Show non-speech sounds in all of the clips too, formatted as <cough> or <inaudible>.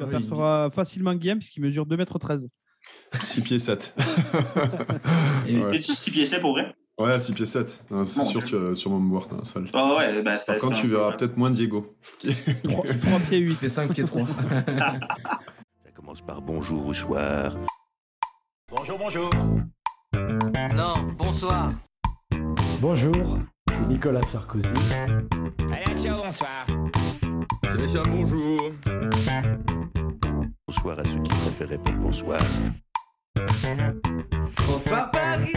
Tu apercevras facilement Guillaume puisqu'il mesure 2m13. 6 <laughs> pieds 7. T'es-tu 6 pieds 7 pour vrai? Ouais, 6 pieds 7. C'est sûr, tu vas sûrement me voir dans la salle. Ouais, bah, Par contre, tu verras peut-être moins Diego. <laughs> 3, pieds 8. Il fait 5 pieds 3. <laughs> Ça commence par bonjour ou soir. Bonjour, bonjour. Non, bonsoir. Bonjour, je suis Nicolas Sarkozy. Allez, ciao, bonsoir. C'est bonjour. Bonsoir à ceux qui préfèrent répondre bonsoir. Bonsoir Paris.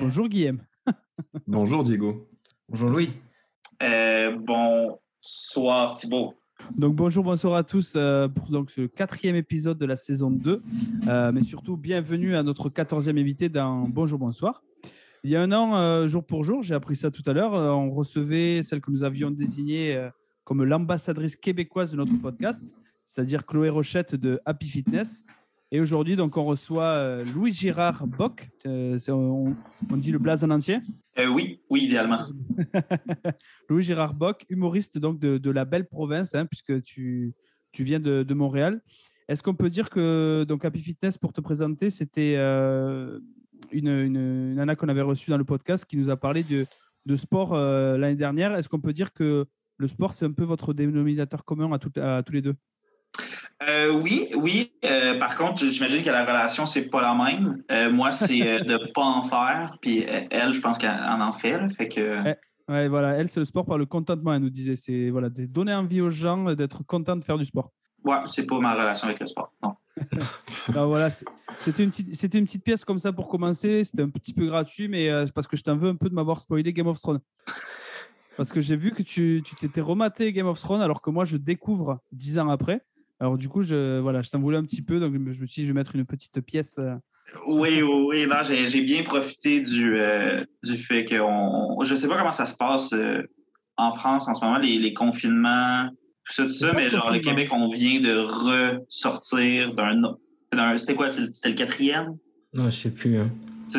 Bonjour, Guillaume. <laughs> Bonjour Diego. Bonjour Louis. Euh, bonsoir Thibaut. Donc bonjour, bonsoir à tous euh, pour donc, ce quatrième épisode de la saison 2. Euh, mais surtout, bienvenue à notre quatorzième invité dans Bonjour, bonsoir. Il y a un an, euh, jour pour jour, j'ai appris ça tout à l'heure, euh, on recevait celle que nous avions désignée euh, comme l'ambassadrice québécoise de notre podcast, c'est-à-dire Chloé Rochette de Happy Fitness. Et aujourd'hui, donc, on reçoit Louis Girard Bock. On, on, dit le blaze en entier Oui, oui, idéalement. <laughs> Louis Girard Bock, humoriste donc de, de la belle province, hein, puisque tu, tu viens de, de Montréal. Est-ce qu'on peut dire que donc Happy Fitness, pour te présenter, c'était une, une, une nana qu'on avait reçue dans le podcast qui nous a parlé de, de sport euh, l'année dernière. Est-ce qu'on peut dire que le sport, c'est un peu votre dénominateur commun à, tout, à tous les deux? Euh, oui, oui. Euh, par contre, j'imagine que la relation, c'est pas la même. Euh, moi, c'est de pas en faire. Puis elle, je pense qu'elle en en fait. Là, fait que... Ouais, ouais, voilà. Elle, c'est le sport par le contentement, elle nous disait. C'est voilà, donner envie aux gens d'être contents de faire du sport. Ouais, c'est pas ma relation avec le sport. Non. <laughs> Alors voilà, c'était une, petite, c'était une petite pièce comme ça pour commencer. C'était un petit peu gratuit, mais euh, parce que je t'en veux un peu de m'avoir spoilé Game of Thrones. <laughs> Parce que j'ai vu que tu, tu t'étais rematé Game of Thrones alors que moi je découvre dix ans après. Alors du coup, je, voilà, je t'en voulais un petit peu, donc je me suis dit, je vais mettre une petite pièce. euh, Oui, oui, oui. Non, j'ai, j'ai bien profité du, euh, du fait que on, je sais pas comment ça se passe euh, en France en ce moment, les, les confinements, tout ça, tout ça, mais genre le. Québec, on vient de ressortir d'un, d'un c'était quoi, c'était le quatrième? Non, je sais plus. hein.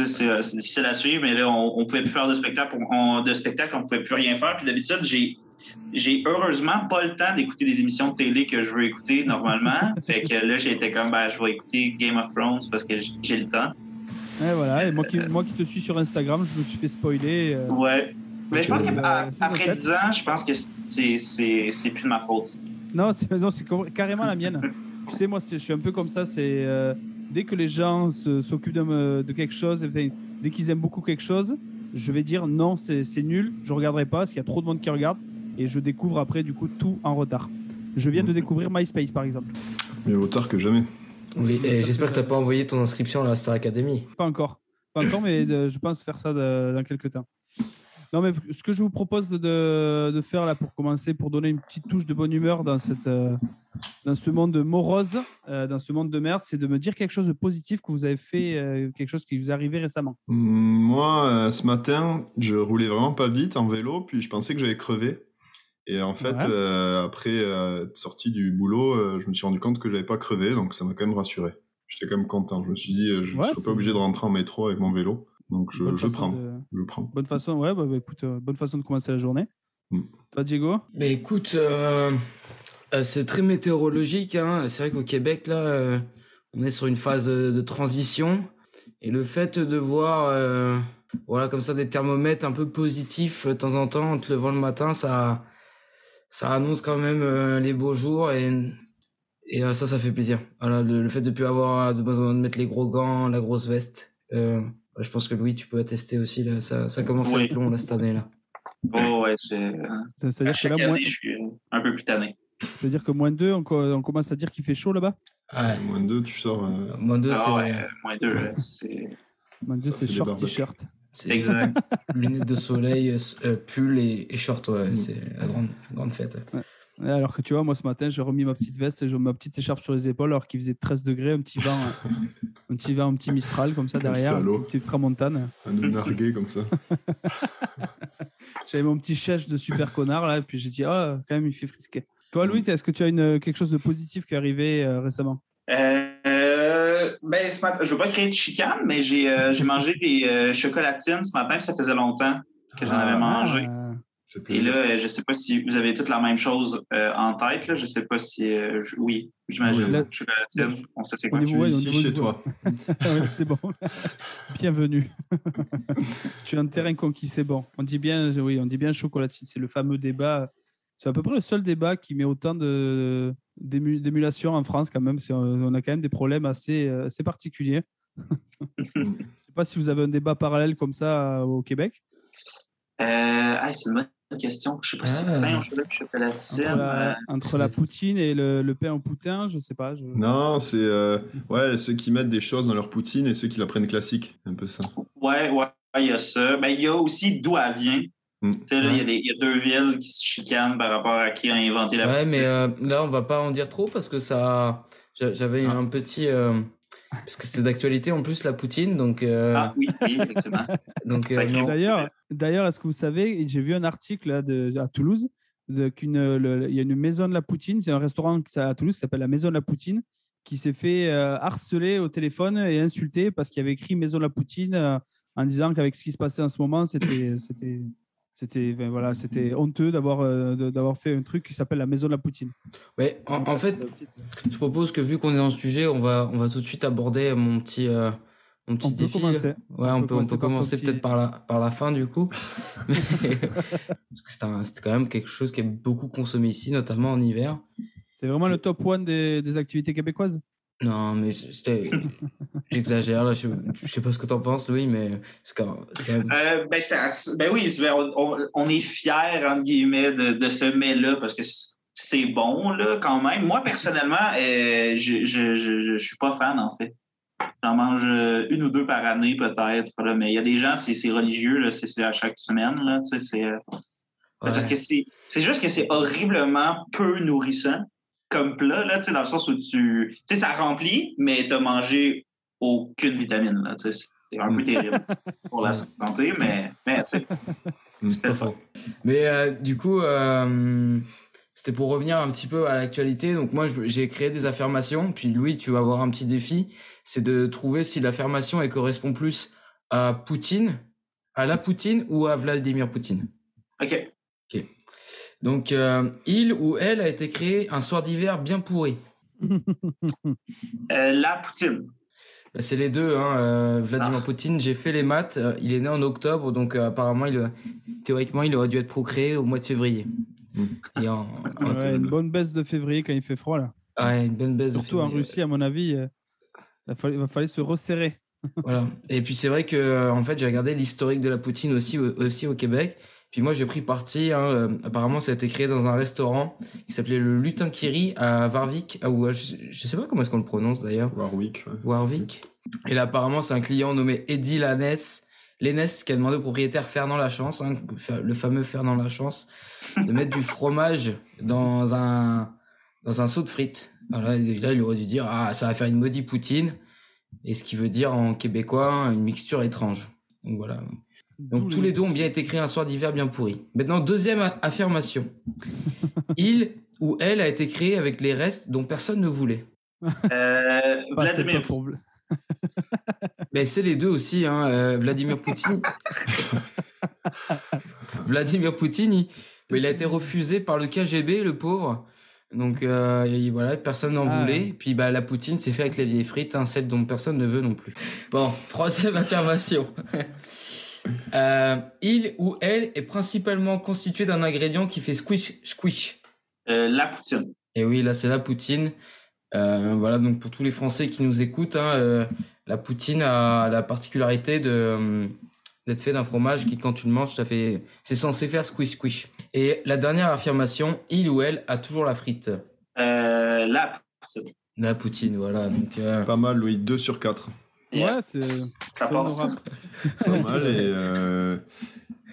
C'est euh, c'est difficile à suivre, mais là, on, on pouvait plus faire de spectacle, on, de spectacle, on pouvait plus rien faire. Puis d'habitude, j'ai, j'ai heureusement pas le temps d'écouter des émissions de télé que je veux écouter normalement. <laughs> fait que là, j'étais comme, ben, je vais écouter Game of Thrones parce que j'ai le temps. ouais, voilà. Et moi qui, moi qui te suis sur Instagram, je me suis fait spoiler. euh, Ouais. Mais je pense Euh, qu'après saison 10 ans, je pense que c'est, c'est, c'est plus de ma faute. Non, c'est non, c'est co- carrément la mienne. <laughs> tu sais, moi, je suis un peu comme ça. C'est euh, dès que les gens s'occupent de, quelque chose, enfin, dès qu'ils aiment beaucoup quelque chose, je vais dire non, c'est nul. Je regarderai pas parce qu'il y a trop de monde qui regarde et je découvre après du coup tout en retard. Je viens de découvrir MySpace par exemple. Mieux vaut tard que jamais. Oui, et j'espère que t'as pas envoyé ton inscription à la Star Academy. Pas encore, pas encore, mais euh, je pense faire ça de- dans quelques temps. Non, mais ce que je vous propose de, faire là pour commencer, pour donner une petite touche de bonne humeur dans, cette, euh, dans ce monde morose, euh, dans ce monde de merde, c'est de me dire quelque chose de positif que vous avez fait, euh, quelque chose qui vous est arrivé récemment. Hum, Moi, ce matin, je roulais vraiment pas vite en vélo, puis je pensais que j'allais crever. Et en fait, Ouais. après être sorti du boulot, je me suis rendu compte que j'avais pas crevé, donc ça m'a quand même rassuré. J'étais quand même content. Je me suis dit, je ne Ouais, serais pas obligé de rentrer en métro avec mon vélo. Donc je, je prends. de- Je prends. Bonne façon, ouais, bah, bah, écoute, euh, bonne façon de commencer la journée. Mm. Toi, Diego? Mais écoute, euh, euh, c'est très météorologique. Hein. C'est vrai qu'au Québec, là, euh, on est sur une phase de, transition. Et le fait de voir, euh, voilà, comme ça, des thermomètres un peu positifs de temps en temps, en te levant le matin, ça, ça annonce quand même euh, les beaux jours. Et, et euh, ça, ça fait plaisir. Voilà, le, le fait de plus avoir de besoin de mettre les gros gants, la grosse veste. Euh, je pense que Louis, tu peux attester aussi. Là, ça, ça commence à être long là, cette année. là. Oh, ouais, c'est, C'est-à-dire que moins, année, je suis un peu plus tanné. c'est-à-dire que moins 2, on, co- on commence à dire qu'il fait chaud là-bas? Ouais. Moins de deux, tu sors. euh, Moins deux, c'est Ah ouais, moins deux, là, c'est. Moins 2, Ça c'est short t-shirt. c'est Exact. lunettes de soleil, euh, euh, pull et, et short. Ouais, Mm. c'est la grande, grande fête. Ouais, Alors que tu vois, moi ce matin, j'ai remis ma petite veste et j'ai ma petite écharpe sur les épaules alors qu'il faisait 13 degrés, un petit vent, un petit vent, un petit mistral comme ça Quel derrière, salaud. une petite tramontane. un nous narguer comme ça. <laughs> J'avais mon petit chèche de super connard là, et puis j'ai dit, ah, quand même, il fait frisquer. Toi, Louis, est-ce que tu as une, quelque chose de positif qui est arrivé euh, récemment? Euh, ben, ce matin, je veux pas créer de chicane, mais j'ai, euh, mangé des euh, chocolatines ce matin, puis ça faisait longtemps que j'en avais Ah. mangé. Et là, euh, je sais pas si vous avez toutes la même chose euh, en tête. Là. Je sais pas si. euh, je- Oui, j'imagine. Oui, on sait c'est quoi. Tu es ici chez toi. <laughs> Ouais, c'est bon. Bienvenue. <laughs> tu es un terrain conquis, c'est bon. On dit bien, oui, on dit bien chocolatine. C'est le fameux débat. C'est à peu près le seul débat qui met autant de d'ému- d'émulation en France quand même. C'est- On a quand même des problèmes assez, assez particuliers. <laughs> Je sais pas si vous avez un débat parallèle comme ça au Québec. Euh, ah, c'est une bonne question. Je sais pas si Ah. pain au chocolat chocolatine. Entre la, euh, entre la poutine et le, le pain au poutin, je sais pas. je- Non, c'est euh, ouais, ceux qui mettent des choses dans leur poutine et ceux qui la prennent classique. Un peu ça. Ouais, ouais, il y a ça. Ben, il y a aussi d'où elle vient. Mm. Tu sais, là, il y a des- il y, a deux villes qui se chicanent par rapport à qui a inventé la Ouais, poutine. mais euh, là, on va pas en dire trop parce que ça. j'a- J'avais Ah. un petit. euh, Parce que c'était d'actualité en plus, la Poutine. Donc, euh, Ah oui, oui, effectivement. donc euh. D'ailleurs, d'ailleurs, est-ce que vous savez, j'ai vu un article là, de, à Toulouse, de, le- il y a une maison de la Poutine, c'est un restaurant qui- à Toulouse qui s'appelle la Maison de la Poutine, qui s'est fait euh, harceler au téléphone et insulter parce qu'il avait écrit Maison de la Poutine en disant qu'avec ce qui se passait en ce moment, c'était, c'était, ben voilà, c'était honteux d'avoir, euh, d'avoir fait un truc qui s'appelle la Maison de la Poutine. Ouais, en, en fait, je propose que vu qu'on est dans le sujet, on va, on va tout de suite aborder mon petit, euh, mon petit On peut défi. commencer. Ouais, on, peut, on peut commencer petit- peut-être par la, par la fin du coup. <laughs> Mais- Parce que c'est quand même quelque chose qui est beaucoup consommé ici, notamment en hiver. C'est vraiment le top one des, des activités québécoises? Non, mais c'était. J'exagère là, je, je sais pas ce que t'en penses, Louis, mais c'est quand, même. Euh, ben, ben oui, on, est fiers, entre guillemets, de, de ce mets-là parce que c'est bon, là, quand même. Moi, personnellement, euh, je, je, je, je suis pas fan, en fait. J'en mange euh, une ou deux par année, peut-être, là, mais il y a des gens, c'est religieux, là, c'est à chaque semaine, là, tu sais, c'est... euh, Parce que c'est juste que c'est horriblement peu nourrissant comme plat, là, tu sais, dans le sens où tu... Tu sais, ça remplit, mais t'as mangé aucune vitamine, là, tu sais. C'est un peu terrible pour la <laughs> santé, mais, mais tu sais, C'est pas faux. Mais euh, du coup, euh, c'était pour revenir un petit peu à l'actualité. Donc moi, j'ai créé des affirmations. Puis Louis, tu vas avoir un petit défi. C'est de trouver si l'affirmation elle correspond plus à Poutine, à la Poutine ou à Vladimir Poutine. OK. Donc, euh, il ou elle a été créé un soir d'hiver bien pourri. Euh, la poutine. Bah, c'est les deux. Hein. euh, Vladimir Ah. Poutine, j'ai fait les maths. euh, il est né en octobre, donc euh, apparemment, il, théoriquement, il aurait dû être procréé au mois de février. Mm. Et en- en- Ouais, une bonne baisse de février quand il fait froid là. Ouais, une bonne baisse. de Surtout en. Russie, à mon avis, euh, il va falloir, se resserrer. Voilà. Et puis c'est vrai que en fait j'ai regardé l'historique de la poutine aussi au- aussi au Québec. Puis moi j'ai pris parti. Hein, euh, apparemment ça a été créé dans un restaurant qui s'appelait le Lutin Kiri à Warwick. Ah, ou à- je, je sais pas comment est-ce qu'on le prononce d'ailleurs. Warwick. ouais. Warwick. Et là apparemment c'est un client nommé Eddie Lanès. Lenès qui a demandé au propriétaire Fernand Lachance, hein, le fameux Fernand Lachance, de mettre du fromage dans un dans un seau de frites. Et là il aurait dû dire ah ça va faire une maudite poutine. Et ce qui veut dire en québécois une mixture étrange. Donc voilà. Donc tous le- les deux ont bien été créés un soir d'hiver bien pourri. Maintenant, deuxième affirmation. <laughs> Il ou elle a été créé avec les restes dont personne ne voulait. Euh, Bah, <laughs> c'est Vladimir pour- <laughs> Mais c'est les deux aussi, hein. euh, Vladimir Poutine. Vladimir Poutine, il, mais il a été refusé par le KGB, le pauvre. Donc euh, voilà, personne n'en Ah, voulait. ouais. Puis bah la Poutine s'est fait avec les vieilles frites, hein, celles dont personne ne veut non plus. Bon, troisième affirmation. Euh, il ou elle est principalement constitué d'un ingrédient qui fait squish squish. Euh, la poutine. Et oui, là, c'est la poutine. Euh, voilà, donc pour tous les Français qui nous écoutent, hein, euh, la poutine a la particularité de euh, d'être fait d'un fromage qui, quand tu le manges, ça fait, c'est censé faire squish squish. Et la dernière affirmation, il ou elle a toujours la frite. Euh, la poutine. La poutine, voilà. Donc, euh, Pas mal, Louis. 2 sur 4. Ouais, c'est Ça c'est passe. Pas mal. <laughs> Et, euh,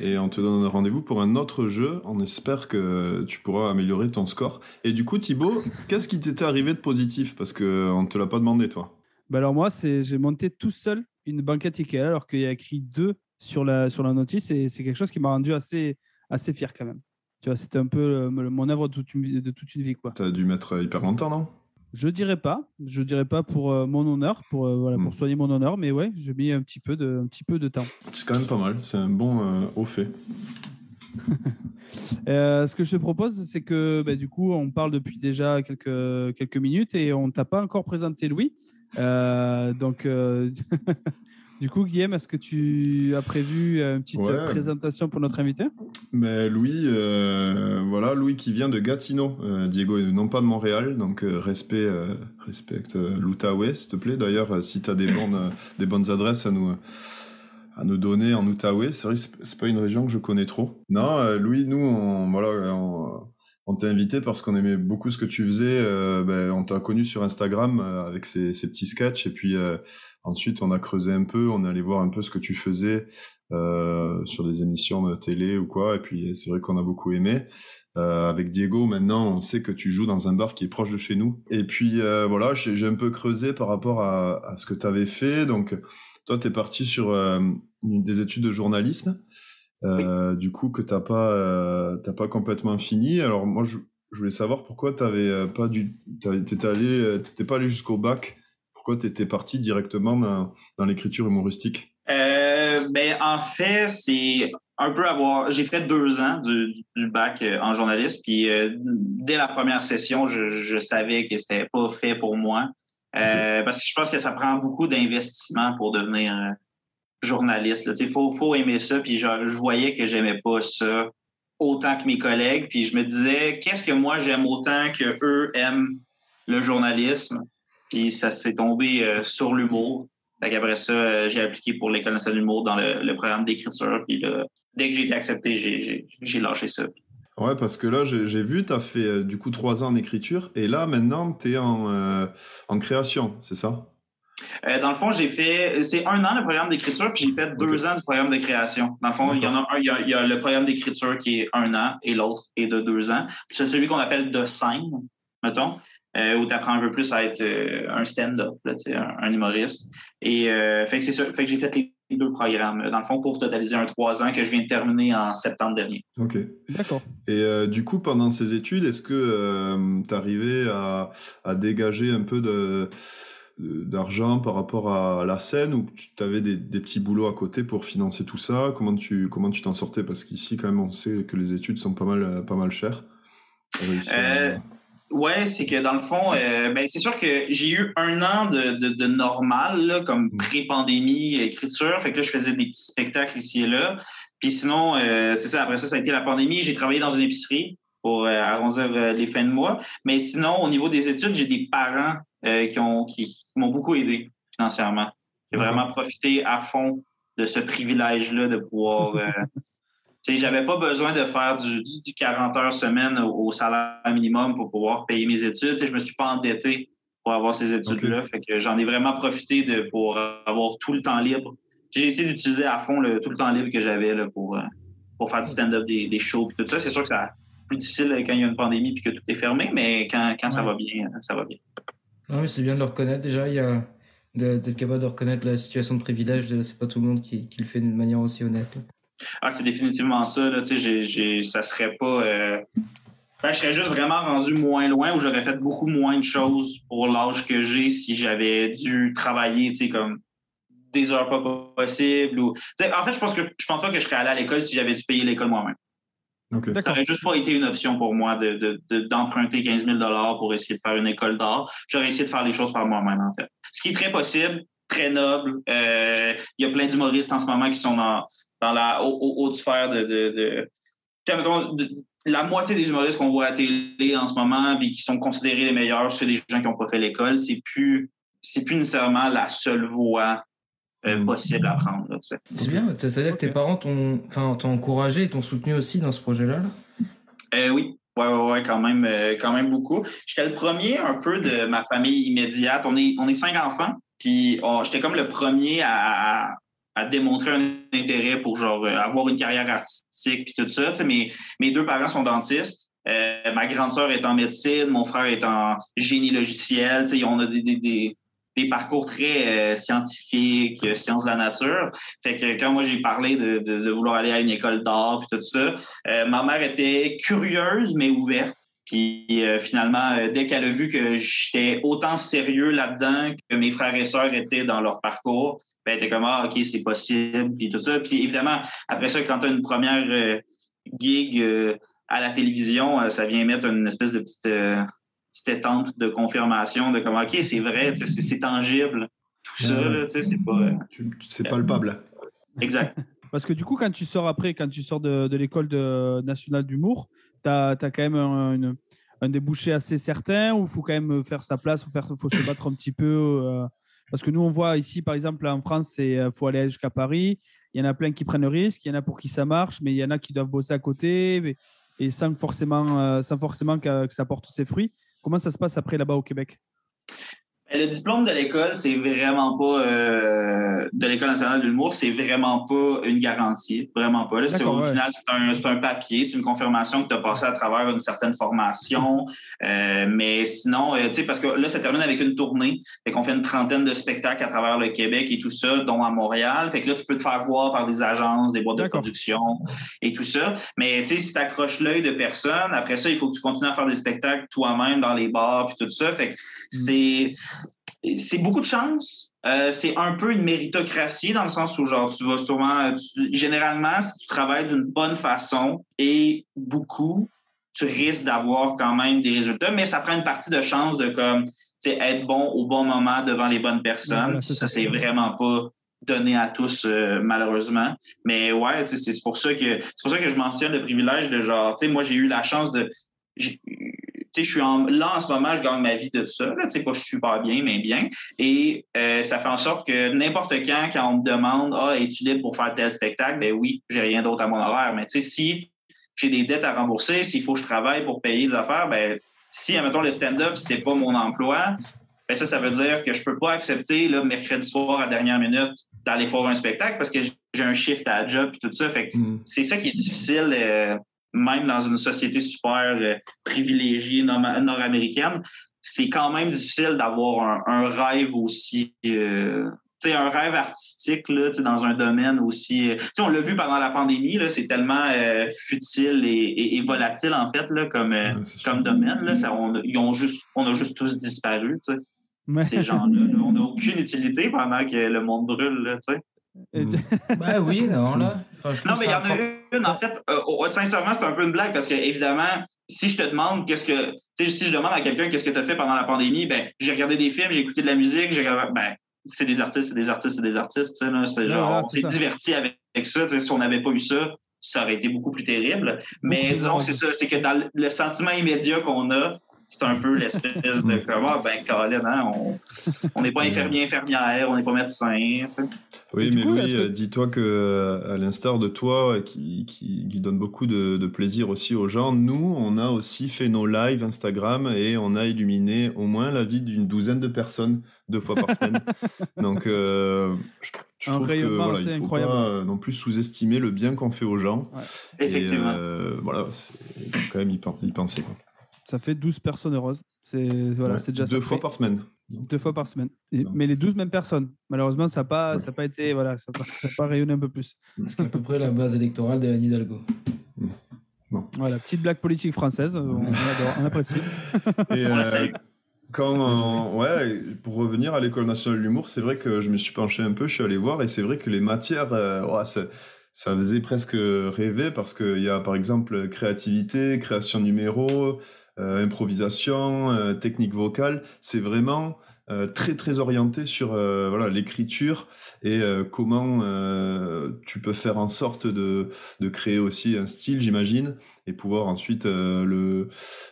et on te donne rendez-vous pour un autre jeu. On espère que tu pourras améliorer ton score. Et du coup, Thibaut, qu'est-ce qui t'était arrivé de positif? Parce qu'on ne te l'a pas demandé, toi. Bah alors moi, c'est j'ai monté tout seul une banquette Ikea alors qu'il y a écrit deux sur la, sur la notice et c'est quelque chose qui m'a rendu assez, assez fier quand même. Tu vois, c'était un peu euh, mon œuvre de toute une, vie- de toute une vie. quoi. T'as dû mettre hyper longtemps, non? Je dirais pas, je dirais pas pour euh, mon honneur, pour, euh, voilà, pour soigner mon honneur, mais ouais, j'ai mis un petit peu de, un petit peu de temps. C'est quand même pas mal. C'est un bon euh, haut fait. <laughs> Euh, ce que je te propose, c'est que bah, du coup, on parle depuis déjà quelques, quelques minutes et on ne t'a pas encore présenté Louis. Donc, <laughs> du coup, Guillaume, est-ce que tu as prévu une petite Ouais. présentation pour notre invité? Mais Louis, euh, voilà, Louis qui vient de Gatineau, euh, Diego, et non pas de Montréal, donc euh, respect, euh, respecte euh, l'Outaouais, s'il te plaît. D'ailleurs, euh, si tu as des bonnes, euh, des bonnes adresses à nous, à nous donner en Outaouais, c'est vrai que c'est- pas une région que je connais trop. Non, euh, Louis, nous, on, voilà, on, on t'a invité parce qu'on aimait beaucoup ce que tu faisais. euh, ben, on t'a connu sur Instagram euh, avec ces, petits sketchs, et puis euh, ensuite on a creusé un peu, on est allé voir un peu ce que tu faisais euh, sur des émissions de télé ou quoi. Et puis c'est vrai qu'on a beaucoup aimé. Euh, avec Diego, maintenant, on sait que tu joues dans un bar qui est proche de chez nous. Et puis euh, voilà, j'ai un peu creusé par rapport à, à ce que tu avais fait. Donc toi, tu es parti sur des études de journalisme. Euh, Du coup, que t'as pas, euh, t'as pas complètement fini. Alors moi, je, je voulais savoir pourquoi t'avais euh, pas du, t'étais allé, t'étais pas allé jusqu'au bac. Pourquoi t'étais parti directement dans, dans l'écriture humoristique? Ben, en fait, c'est un peu avoir. J'ai fait deux ans du, du bac euh, en journalisme, puis euh, dès la première session, je, je savais que c'était pas fait pour moi. Euh, Parce que je pense que ça prend beaucoup d'investissement pour devenir journaliste. Il faut, faut aimer ça, puis je, je voyais que j'aimais pas ça autant que mes collègues, puis je me disais, qu'est-ce que moi j'aime autant que eux aiment le journalisme? Puis ça s'est tombé euh, sur l'humour. Qu'après ça, euh, j'ai appliqué pour l'École nationale de l'humour dans le, programme d'écriture. Puis là, dès que j'ai été accepté, j'ai- lâché ça. Ouais, parce que là, j'ai vu, t'as fait euh, du coup trois ans en écriture, et là, maintenant, t'es en, euh, en création, c'est ça? Euh, dans le fond, j'ai fait. C'est un an le programme d'écriture, puis j'ai fait deux ans du programme de création. Dans le fond, il y en a un, il y a, il y a le programme d'écriture qui est un an et l'autre est de deux ans. Puis c'est celui qu'on appelle de scène, mettons, euh, où tu apprends un peu plus à être euh, un stand-up, tu un, un humoriste. Et euh, fait que c'est ça. Fait que j'ai fait les deux programmes, dans le fond, pour totaliser un trois ans que je viens de terminer en septembre dernier. Ok. D'accord. Et euh, du coup, pendant ces études, est-ce que euh, t'arrivais à, à dégager un peu de- d'argent par rapport à la scène ou tu avais des, des petits boulots à côté pour financer tout ça? Comment tu comment tu t'en sortais? Parce qu'ici, quand même, on sait que les études sont pas mal euh, pas mal chères. À- Euh, Ouais, c'est que dans le fond, euh, ben, c'est sûr que j'ai eu un an de, de, de normal, là, comme pré-pandémie, écriture. Fait que là, je faisais des petits spectacles ici et là. Puis sinon, euh, c'est ça, après ça, ça a été la pandémie. J'ai travaillé dans une épicerie pour euh, arrondir euh, les fins de mois. Mais sinon, au niveau des études, j'ai des parents euh, qui ont qui, qui m'ont beaucoup aidé financièrement. J'ai vraiment profité à fond de ce privilège-là de pouvoir. euh, <laughs> tu sais, j'avais pas besoin de faire du, du- du 40 heures semaine au, au salaire minimum pour pouvoir payer mes études. Tu sais, je me suis pas endetté pour avoir ces études-là. Fait que j'en ai vraiment profité de, pour avoir tout le temps libre. J'ai essayé d'utiliser à fond le, tout le temps libre que j'avais pour, euh, pour faire du stand-up, des, des shows et tout ça. C'est sûr que c'est plus difficile quand il y a une pandémie et que tout est fermé, mais quand, quand ça va bien, ça va bien. Non, mais c'est bien de le reconnaître déjà. Il y a d'être capable de reconnaître la situation de privilège. C'est pas tout le monde qui, le fait d'une manière aussi honnête. Ah, c'est définitivement ça. Là, ça serait pas. euh, ben, je serais juste vraiment rendu moins loin ou j'aurais fait beaucoup moins de choses pour l'âge que j'ai si j'avais dû travailler, comme des heures pas possibles. Ou... En fait, je pense que je pense pas que je serais allé à l'école si j'avais dû payer l'école moi-même. Ça n'aurait juste pas été une option pour moi de, de- de- d'emprunter 15 000 pour essayer de faire une école d'art. J'aurais essayé de faire les choses par moi-même, en fait. Ce qui est très possible, très noble. Euh, Il y a plein d'humoristes en ce moment qui sont dans, dans la haute, sphère de... de, de- de- la moitié des humoristes qu'on voit à la télé en ce moment puis qui sont considérés les meilleurs, c'est des gens qui n'ont pas fait l'école. C'est plus, c'est plus nécessairement la seule voie euh, possible à prendre. C'est bien. Ça ça veut dire que tes parents t'ont encouragé et t'ont soutenu aussi dans ce projet-là. là? Euh, oui, ouais, ouais, ouais, quand même, euh, quand même beaucoup. J'étais le premier un peu de ma famille immédiate. On est, on est cinq enfants, puis on- j'étais comme le premier à, à- à démontrer un intérêt pour genre euh, avoir une carrière artistique puis tout ça. Mes, mes deux parents sont dentistes. Euh, ma grande sœur est en médecine, mon frère est en génie logiciel. On a des, des, des, des parcours très euh, scientifiques, euh, sciences de la nature. Fait que quand moi j'ai parlé de, vouloir aller à une école d'art puis tout ça, euh, ma mère était curieuse, mais ouverte. Puis finalement, dès qu'elle a vu que j'étais autant sérieux là-dedans que mes frères et sœurs étaient dans leur parcours, ben, elle était comme Ah, OK, c'est possible, puis tout ça. Puis évidemment, après ça, quand tu as une première, gig à la télévision, ça vient mettre une espèce de petite, petite étampe de confirmation de comme, OK, c'est vrai, c'est c'est tangible. Tout ça, sais, c'est pas. euh, C'est palpable. exact. <laughs> Parce que du coup, quand tu sors après, quand tu sors de, de l'école de- nationale d'humour, tu as, quand même un, une- un débouché assez certain où il faut quand même faire sa place, il faut, faut se battre un petit peu. euh, parce que nous, on voit ici, par exemple, en France, il faut aller jusqu'à Paris. Il y en a plein qui prennent le risque, il y en a pour qui ça marche, mais il y en a qui doivent bosser à côté mais- et sans forcément, euh, sans forcément que, que ça porte ses fruits. Comment ça se passe après là-bas au Québec? Le diplôme de l'école, c'est vraiment pas euh, de l'école nationale de l'humour, c'est vraiment pas une garantie, vraiment pas. Là, au ouais. final, c'est un, c'est un papier, c'est une confirmation que tu as passé à travers une certaine formation. Euh, mais sinon, euh, tu sais, parce que là, ça termine avec une tournée, fait qu'on fait une trentaine de spectacles à travers le Québec et tout ça, dont à Montréal. Fait que là, tu peux te faire voir par des agences, des boîtes de production et tout ça. Mais tu sais, si tu accroches l'œil de personne, après ça, il faut que tu continues à faire des spectacles toi-même dans les bars puis tout ça. Fait que c'est c'est beaucoup de chance. Euh, c'est un peu une méritocratie dans le sens où genre tu vas sûrement tu- généralement si tu travailles d'une bonne façon et beaucoup, tu risques d'avoir quand même des résultats, mais ça prend une partie de chance de comme être bon au bon moment devant les bonnes personnes. Ça, c'est vraiment pas donné à tous euh, malheureusement. Mais ouais, c'est pour ça que c'est pour ça que je mentionne le privilège de genre, tu sais, moi j'ai eu la chance de je suis en, là en ce moment, je gagne ma vie de ça. Là, pas super bien, mais bien. Et euh, ça fait en sorte que n'importe quand, quand on me demande Ah, es-tu libre pour faire tel spectacle? Ben oui, j'ai rien d'autre à mon horaire. Mais tu sais, si j'ai des dettes à rembourser, s'il faut que je travaille pour payer des affaires, ben si, admettons, le stand-up, c'est pas mon emploi, ben ça, ça veut dire que je peux pas accepter là, mercredi soir à dernière minute d'aller faire un spectacle parce que j'ai un shift à la job et tout ça. Fait que Mm. c'est ça qui est difficile, euh, même dans une société super euh, privilégiée nord- nord-américaine. C'est quand même difficile d'avoir un, un rêve aussi. euh, tu sais, un rêve artistique là, dans un domaine aussi. euh, tu sais, on l'a vu pendant la pandémie, c'est tellement euh, futile et, et- et volatile, en fait, là, comme, Ouais, comme domaine. Là, ça, on, a- ils ont juste, on a juste tous disparu, tu sais, Ouais. ces gens-là. là. On n'a aucune utilité pendant que le monde brûle. Là, tu sais. Et- Mm. <laughs> Bah oui, non, là. Enfin, je Non, mais il y en a une, en fait, euh, sincèrement, c'est un peu une blague parce que, évidemment, si je te demande qu'est-ce que. Tu sais, si je demande à quelqu'un qu'est-ce que tu as fait pendant la pandémie, ben, j'ai regardé des films, j'ai écouté de la musique, j'ai regardé. Ben, c'est des artistes, c'est des artistes, c'est des artistes. tu sais, là, C'est genre, on c'est s'est ça. diverti avec, avec ça. Si on n'avait pas eu ça, ça aurait été beaucoup plus terrible. Mais disons que c'est ça, c'est que dans le sentiment immédiat qu'on a, c'est un peu l'espèce de comme, ah, ben, Colin, hein, on on n'est pas infirmier, infirmière, on n'est pas médecin. tu sais. Oui, mais coup, Louis, que- euh, dis-toi que, euh, à l'instar de toi, euh, qui, qui, qui donne beaucoup de, de plaisir aussi aux gens, nous, on a aussi fait nos lives Instagram et on a illuminé au moins la vie d'une douzaine de personnes deux fois par semaine. <laughs> Donc, euh, je, je trouve que voilà, il faut incroyable. pas euh, non plus sous-estimer le bien qu'on fait aux gens. Et, Effectivement. euh, voilà, c'est- il faut quand même y penser. Quoi. Ça fait 12 personnes heureuses. C'est voilà, Ouais, c'est déjà deux ça fois fait- par semaine. Deux fois par semaine. Et- Non, mais les c'est- 12 mêmes personnes. Malheureusement, ça n'a pas, Ouais. ça a pas été. Voilà, ça n'a pas, ça a pas rayonné un peu plus. Ce qui est à peu près la base électorale d'Anne Hidalgo. Voilà, petite blague politique française. On, <laughs> on adore, on apprécie. Et, euh, quand, ouais, pour revenir à l'école nationale de l'humour, c'est vrai que je me suis penché un peu, je suis allé voir, et c'est vrai que les matières, euh, ouais, ça, ça faisait presque rêver parce qu'il y a par exemple créativité, création euh, improvisation, euh, technique vocale. C'est vraiment euh, très très orienté sur euh, voilà l'écriture et euh, comment euh, tu peux faire en sorte de, de créer aussi un style, j'imagine, et pouvoir ensuite euh, le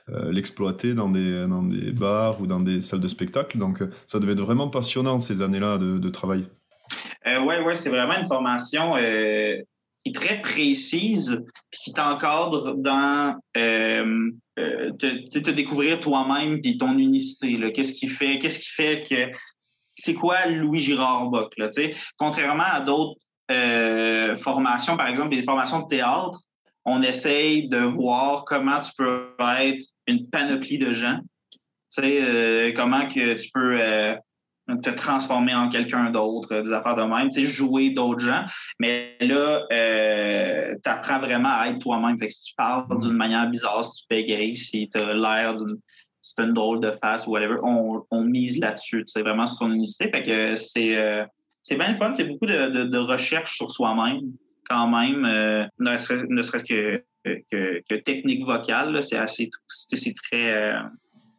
euh, l'exploiter dans des dans des bars ou dans des salles de spectacle. Donc euh, ça devait être vraiment passionnant ces années-là de, de travail. Euh, ouais, ouais, c'est vraiment une formation euh, qui est très précise, qui t'encadre dans euh, te, te- découvrir toi-même puis ton unicité. Qu'est-ce qui fait, qu'est-ce qui fait que c'est quoi Louis Girard Bock, là? Contrairement à d'autres euh, formations, par exemple, des formations de théâtre, on essaye de voir comment tu peux être une panoplie de gens. Euh, comment que tu peux te transformer en quelqu'un d'autre, euh, des affaires de même, tu sais, jouer d'autres gens. Mais là, euh, tu apprends vraiment à être toi-même. Fait que si tu parles d'une manière bizarre, si tu bégayes, si tu as l'air d'une si une drôle de face ou whatever, on, on mise là-dessus. C'est vraiment sur ton unicité. Fait que c'est euh, c'est bien le fun. C'est beaucoup de, de, de recherche sur soi-même. quand même, euh, ne serait- ne serait-ce que, que, que technique vocale. C'est assez, c'est c'est très, euh,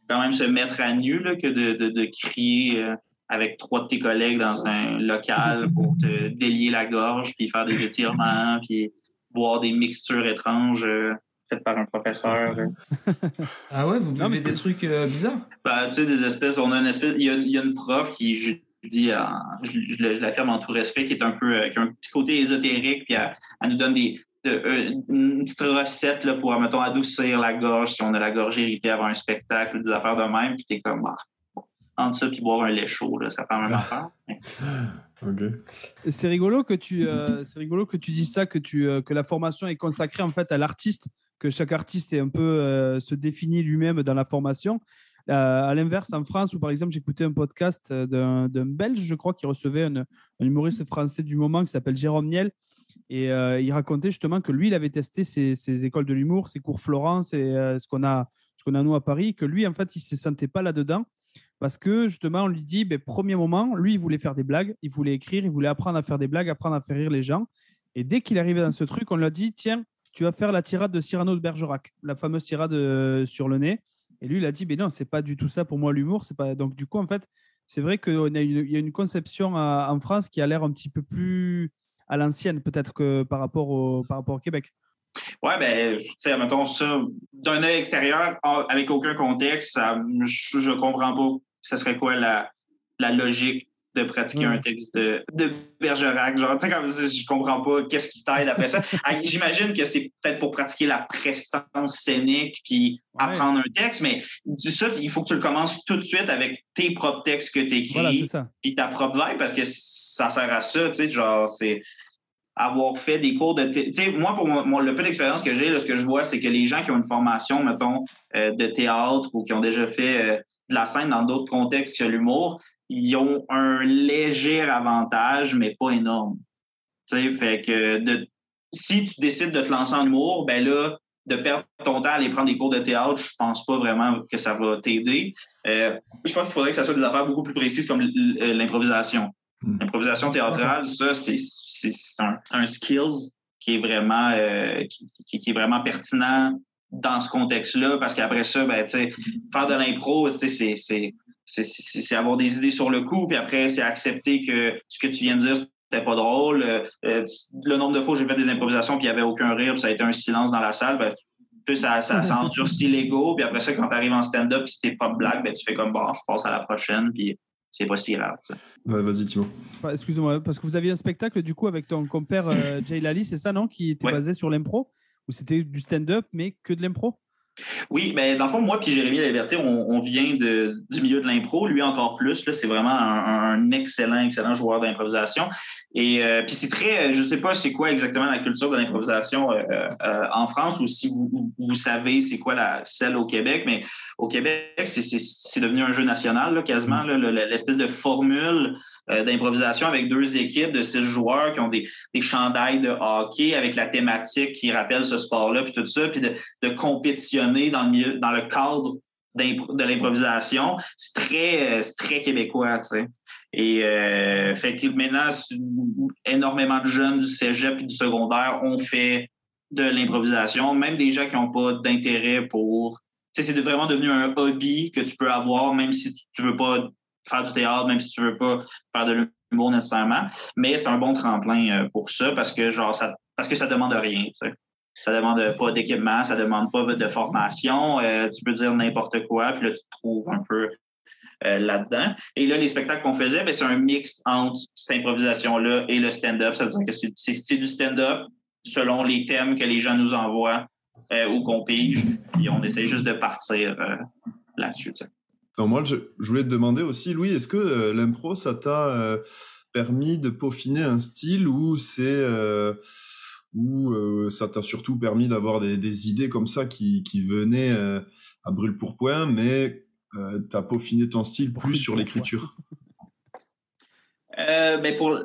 quand même se mettre à nu là, que de, de, de crier euh, avec trois de tes collègues dans un local <laughs> pour te délier la gorge, puis faire des étirements, <laughs> puis boire des mixtures étranges euh, faites par un professeur. <laughs> Ah ouais, vous Non, mais buvez des trucs euh, bizarres. Ben, tu sais, des espèces, on a une espèce, il y a, il y a une prof qui, je dis, en- je, je, le- je l'affirme en tout respect, qui est un peu, euh, qui a un petit côté ésotérique, puis elle, elle nous donne des, de, euh, une petite recette là, pour, mettons, adoucir la gorge si on a la gorge irritée avant un spectacle ou des affaires de même, puis t'es comme, bah, entre ça puis boire un lait chaud, là, ça fait la même <laughs> affaire. C'est rigolo que tu, euh, c'est rigolo que tu dis ça, que tu, euh, que la formation est consacrée en fait à l'artiste, que chaque artiste est un peu euh, se définit lui-même dans la formation. Euh, à l'inverse, en France, où par exemple j'écoutais un podcast d'un d'un Belge, je crois, qui recevait un, un humoriste français du moment qui s'appelle Jérôme Niel, et euh, il racontait justement que lui, il avait testé ses, ses écoles de l'humour, ses cours Florence et euh, ce qu'on a, ce qu'on a nous à Paris, que lui, en fait, il se sentait pas là-dedans parce que justement, on lui dit, ben, premier moment, lui, il voulait faire des blagues, il voulait écrire, il voulait apprendre à faire des blagues, apprendre à faire rire les gens. Et dès qu'il arrivait dans ce truc, on lui a dit, tiens, tu vas faire la tirade de Cyrano de Bergerac, la fameuse tirade euh, sur le nez. Et lui, il a dit, ben non, c'est pas du tout ça pour moi l'humour. C'est pas donc du coup, en fait, c'est vrai qu'il y a une, conception à- en France qui a l'air un petit peu plus à l'ancienne, peut-être que par rapport au, par rapport au Québec. Ouais, ben, tu sais, mettons ça, d'un œil extérieur, en- avec aucun contexte, ça, je, je comprends pas ce serait quoi la, la logique de pratiquer Ouais. un texte de, de Bergerac? Genre, tu sais, comme je comprends pas qu'est-ce qui t'aide après ça. <laughs> J'imagine que c'est peut-être pour pratiquer la prestance scénique puis Ouais. apprendre un texte, mais ça, il faut que tu le commences tout de suite avec tes propres textes que tu écris Voilà, ça. puis ta propre vibe parce que ça sert à ça, tu sais, genre, c'est avoir fait des cours de. Tu sais, moi, pour mon, mon- le peu d'expérience que j'ai, ce que je vois, c'est que les gens qui ont une formation, mettons, euh, de théâtre ou qui ont déjà fait euh, de la scène dans d'autres contextes que l'humour, ils ont un léger avantage, mais pas énorme. Tu sais, fait que de, si tu décides de te lancer en humour, ben là, de perdre ton temps à aller prendre des cours de théâtre, je pense pas vraiment que ça va t'aider. Euh, je pense qu'il faudrait que ça soit des affaires beaucoup plus précises comme l- l'improvisation. Mm. L'improvisation théâtrale, ça, c'est un, un skills qui est vraiment euh, qui- qui est vraiment pertinent dans ce contexte-là, parce qu'après ça, ben, tu sais, faire de l'impro, c'est- c'est c'est- c'est c'est avoir des idées sur le coup, puis après, c'est accepter que ce que tu viens de dire, c'était pas drôle. Euh, euh, le nombre de fois où j'ai fait des improvisations, puis il n'y avait aucun rire, puis ça a été un silence dans la salle, ben, plus ça, ça, ça <laughs> endurcit l'ego, puis après ça, quand tu arrives en stand-up, puis c'est tes propres blagues, ben, tu fais comme, bon, je passe à la prochaine, puis c'est pas si grave. Ouais, vas-y, Timo. Enfin, Excuse-moi, parce que vous aviez un spectacle du coup avec ton compère euh, <clears throat> Jay Lally, c'est ça, non Qui était Ouais. basé sur l'impro? Ou c'était du stand-up, mais que de l'impro? Oui, mais dans le fond, moi puis Jérémy Liberté, on, on vient de, du milieu de l'impro. Lui encore plus. Là, c'est vraiment un, un excellent, excellent joueur d'improvisation. Et euh, puis c'est très, je sais pas c'est quoi exactement la culture de l'improvisation euh, euh, en France ou si vous, vous- vous savez c'est quoi la celle au Québec, mais au Québec, c'est- devenu un jeu national là, quasiment, le- l'espèce de formule d'improvisation avec deux équipes de six joueurs qui ont des, des chandails de hockey avec la thématique qui rappelle ce sport-là, puis tout ça, puis de, compétitionner dans le milieu, dans le cadre de l'improvisation, c'est très, euh, très québécois, tu sais. Et euh, fait que maintenant, énormément de jeunes du cégep et du secondaire ont fait de l'improvisation, même des gens qui n'ont pas d'intérêt pour. C'est vraiment devenu un hobby que tu peux avoir, même si tu ne veux pas faire du théâtre, même si tu veux pas faire de l'humour nécessairement. Mais c'est un bon tremplin euh, pour ça parce que genre ça parce que ça demande rien. Tu sais. Ça demande pas d'équipement, ça demande pas de formation. euh, tu peux dire n'importe quoi, puis là, tu te trouves un peu euh, là-dedans. Et là, les spectacles qu'on faisait, ben, c'est un mix entre cette improvisation-là et le stand-up. Ça veut dire que c'est- du stand-up selon les thèmes que les gens nous envoient ou qu'on pige. Et on essaie juste de partir là-dessus. Non, moi, je, je voulais te demander aussi, Louis, est-ce que euh, l'impro, ça t'a euh, permis de peaufiner un style ou c'est euh, ou euh, ça t'a surtout permis d'avoir des, des idées comme ça qui, qui venaient euh, à brûle pour point, mais euh, t'as peaufiné ton style plus Brûle sur l'écriture? Euh, ben pour,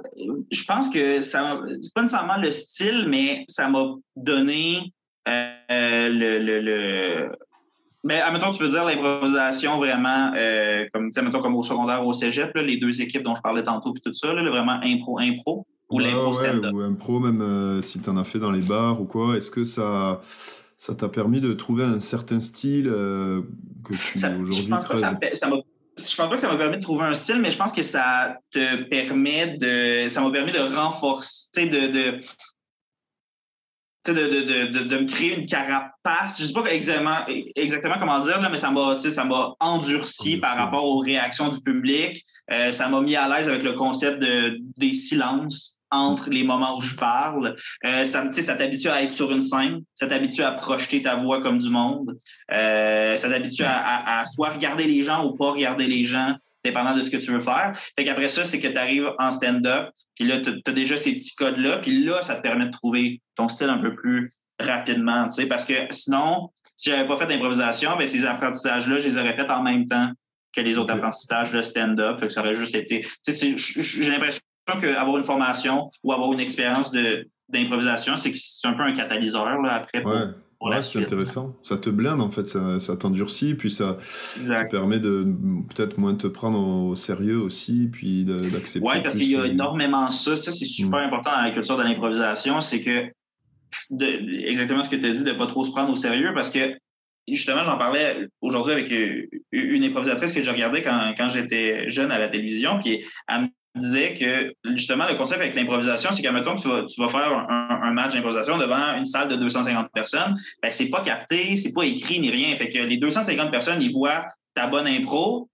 je pense que ça, c'est pas nécessairement le style, mais ça m'a donné euh, le, le, le, ben, admettons, tu veux dire l'improvisation vraiment, euh, comme, tu sais, admettons, comme au secondaire, au cégep, là, les deux équipes dont je parlais tantôt, puis tout ça, là, vraiment impro, impro. ou Ouais, l'impro ouais, ou un pro, même euh, si tu en as fait dans les bars ou quoi, est-ce que ça ça t'a permis de trouver un certain style euh, que tu Ça- je aujourd'hui pense pas que ça, ça je pense pas que ça m'a permis de trouver un style, mais je pense que ça te permet de. Ça m'a permis de renforcer, de. de de, de, de, de, de me créer une carapace. Je sais pas exactement, exactement comment dire, là, mais ça m'a, ça m'a endurci par rapport aux réactions du public. Euh, ça m'a mis à l'aise avec le concept de, des silences entre les moments où je parle. Euh, ça, ça t'habitue à être sur une scène, ça t'habitue à projeter ta voix comme du monde. Euh, ça t'habitue à, à, à soit regarder les gens ou pas regarder les gens, dépendant de ce que tu veux faire. Fait qu'après ça, c'est que tu arrives en stand-up, puis là, tu as déjà ces petits codes-là, puis là, ça te permet de trouver ton style un peu plus rapidement, tu sais, parce que sinon, si j'avais pas fait d'improvisation, ben ces apprentissages-là, je les aurais faits en même temps que les autres apprentissages de stand-up. Fait que ça aurait juste été. Tu sais, J'ai l'impression qu'avoir une formation ou avoir une expérience de- d'improvisation, c'est que c'est un peu un catalyseur là, après Ouais, pour ouais c'est intéressant. Ça te blinde en fait, ça, ça t'endurcit, puis ça te permet de peut-être moins te prendre au sérieux aussi, puis d'accepter. Oui, parce qu'il y a énormément ça. Ça, c'est super Mm. important dans la culture de l'improvisation. C'est que, de- exactement ce que tu as dit, de ne pas trop se prendre au sérieux parce que, justement, j'en parlais aujourd'hui avec euh, une improvisatrice que je regardais quand, quand j'étais jeune à la télévision. Puis elle me disait que, justement, le concept avec l'improvisation, c'est qu'à mettons que tu vas, faire un, match d'improvisation devant une salle de 250 personnes, ben, c'est pas capté, c'est pas écrit ni rien. Fait que les 250 personnes, ils voient ta bonne impro,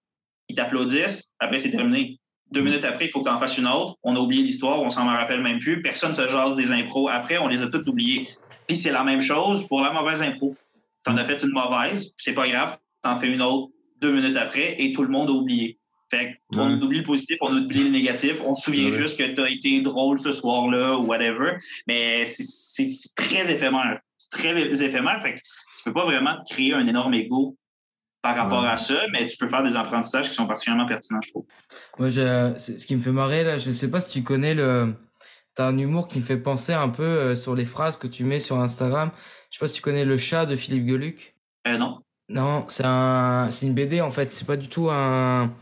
ils t'applaudissent, après c'est terminé. Deux minutes après, il faut que tu en fasses une autre. On a oublié l'histoire, on s'en rappelle même plus. Personne se jase des impros. Après, on les a toutes oubliées. Puis c'est la même chose pour la mauvaise impro. Tu en as fait une mauvaise, c'est pas grave, tu en fais une autre deux minutes après et tout le monde a oublié. Fait qu'on Ouais. oublie le positif, on oublie le négatif, on se souvient juste que tu as été drôle ce soir-là ou whatever. Mais c'est- très éphémère. C'est très éphémère. Fait que tu peux pas vraiment créer un énorme ego par rapport Ouais. à ça, mais tu peux faire des apprentissages qui sont particulièrement pertinents, je trouve. Moi, ce qui me fait marrer, là, je sais pas si tu connais le. T'as un humour qui me fait penser un peu euh, sur les phrases que tu mets sur Instagram. Je sais pas si tu connais le chat de Philippe Geluc. Euh, non. Non, c'est un, c'est une BD en fait. C'est pas du tout un,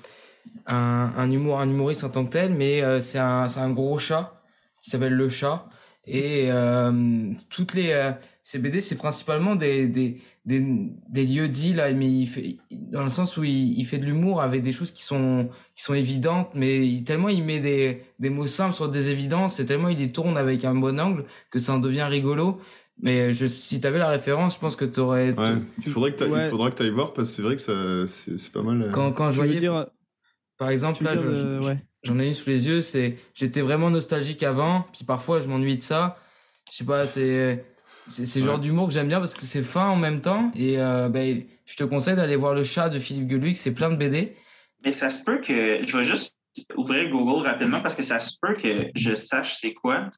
un, un humour, un humoriste en tant que tel, mais euh, c'est un, c'est un gros chat qui s'appelle le chat. Et euh, toutes les euh, ces BD, c'est principalement des, des, des, des lieux dits là, mais il fait dans le sens où il, il fait de l'humour avec des choses qui sont qui sont évidentes, mais il- tellement il met des, des mots simples sur des évidences, et tellement il les tourne avec un bon angle que ça en devient rigolo. Mais je, si t'avais la référence, je pense que t'aurais Ouais, il faudrait que t'ailles- Ouais. il faudra que tu ailles voir parce que c'est vrai que ça, c'est c'est pas mal. euh. quand quand je voyais dire, par exemple tu là je- euh, je- ouais. j'en ai une sous les yeux c'est j'étais vraiment nostalgique avant puis parfois je m'ennuie de ça je sais pas c'est c'est le genre Ouais. d'humour que j'aime bien parce que c'est fin en même temps et euh, ben je te conseille d'aller voir le chat de Philippe Geluc c'est plein de BD Mais ça se peut que. Je vais juste ouvrir Google rapidement parce que ça se peut que je sache c'est quoi.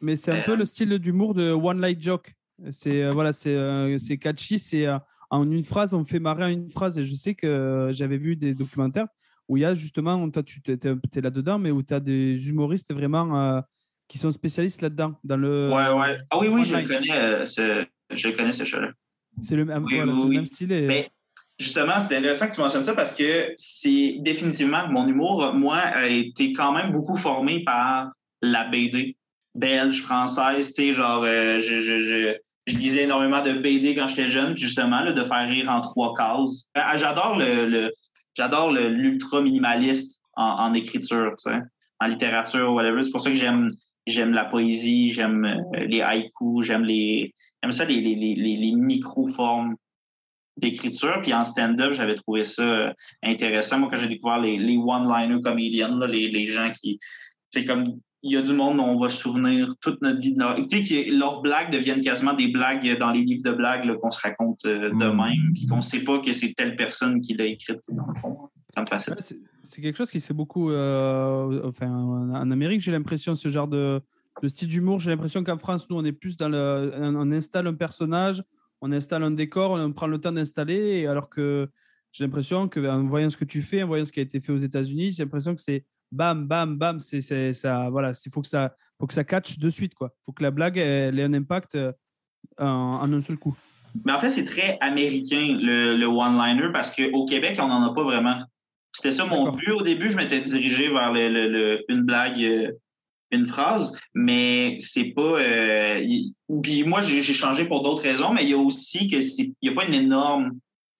Mais c'est un Euh, peu le style d'humour de One Light Joke. C'est euh, voilà, c'est euh, c'est catchy, c'est euh, en une phrase, on fait marrer en une phrase. Et je sais que euh, j'avais vu des documentaires où il y a justement, toi tu es, là-dedans, mais où tu as des humoristes vraiment euh, qui sont spécialistes là-dedans. Dans le, Ouais, ouais. Ah oui, oui, je le connais, euh, ce, je connais, ce chat-là. C'est le, même- Oui, voilà, oui, c'est le oui. même style. Et, Mais justement, c'est intéressant que tu mentionnes ça parce que c'est définitivement mon humour, moi, a été quand même beaucoup formé par la BD belge, française, tu sais, genre, euh, je, je, je, je lisais énormément de BD quand j'étais jeune, justement, là, de faire rire en trois cases. J'adore le, le j'adore l'ultra minimaliste en, écriture, en littérature, whatever. C'est pour ça que j'aime j'aime la poésie, j'aime euh, les haïkus, j'aime les j'aime ça les, les, les, les, micro-formes d'écriture. Puis en stand-up, j'avais trouvé ça euh, intéressant. Moi, quand j'ai découvert les, one-liner comedians, là, les, les gens qui. C'est comme. Il y a du monde dont on va se souvenir toute notre vie. De leur... Tu sais, que leurs blagues deviennent quasiment des blagues dans les livres de blagues là, qu'on se raconte euh, de Mm. même, puis qu'on ne sait pas que c'est telle personne qui l'a écrite, dans le fond. Ça me fascine. Ouais, c'est- c'est quelque chose qui se fait beaucoup euh, enfin, en en Amérique, j'ai l'impression, ce genre de, de style d'humour. J'ai l'impression qu'en France, nous, on est plus dans le. On installe un personnage, on installe un décor, on prend le temps d'installer, alors que j'ai l'impression qu'en voyant ce que tu fais, en voyant ce qui a été fait aux États-Unis, j'ai l'impression que c'est bam, bam, bam, c'est ça. Voilà, il faut que ça, faut que ça catch de suite, quoi. faut que la blague elle, ait un impact euh, en, en un seul coup. Mais en fait, c'est très américain, le, le one-liner, parce qu'au Québec, on n'en a pas vraiment. C'était ça mon but. Au début, je m'étais dirigé vers le, le- le- une blague euh, une phrase, mais c'est pas. euh, il- puis moi, j'ai changé pour d'autres raisons, mais il y a aussi que il n'y a pas une énorme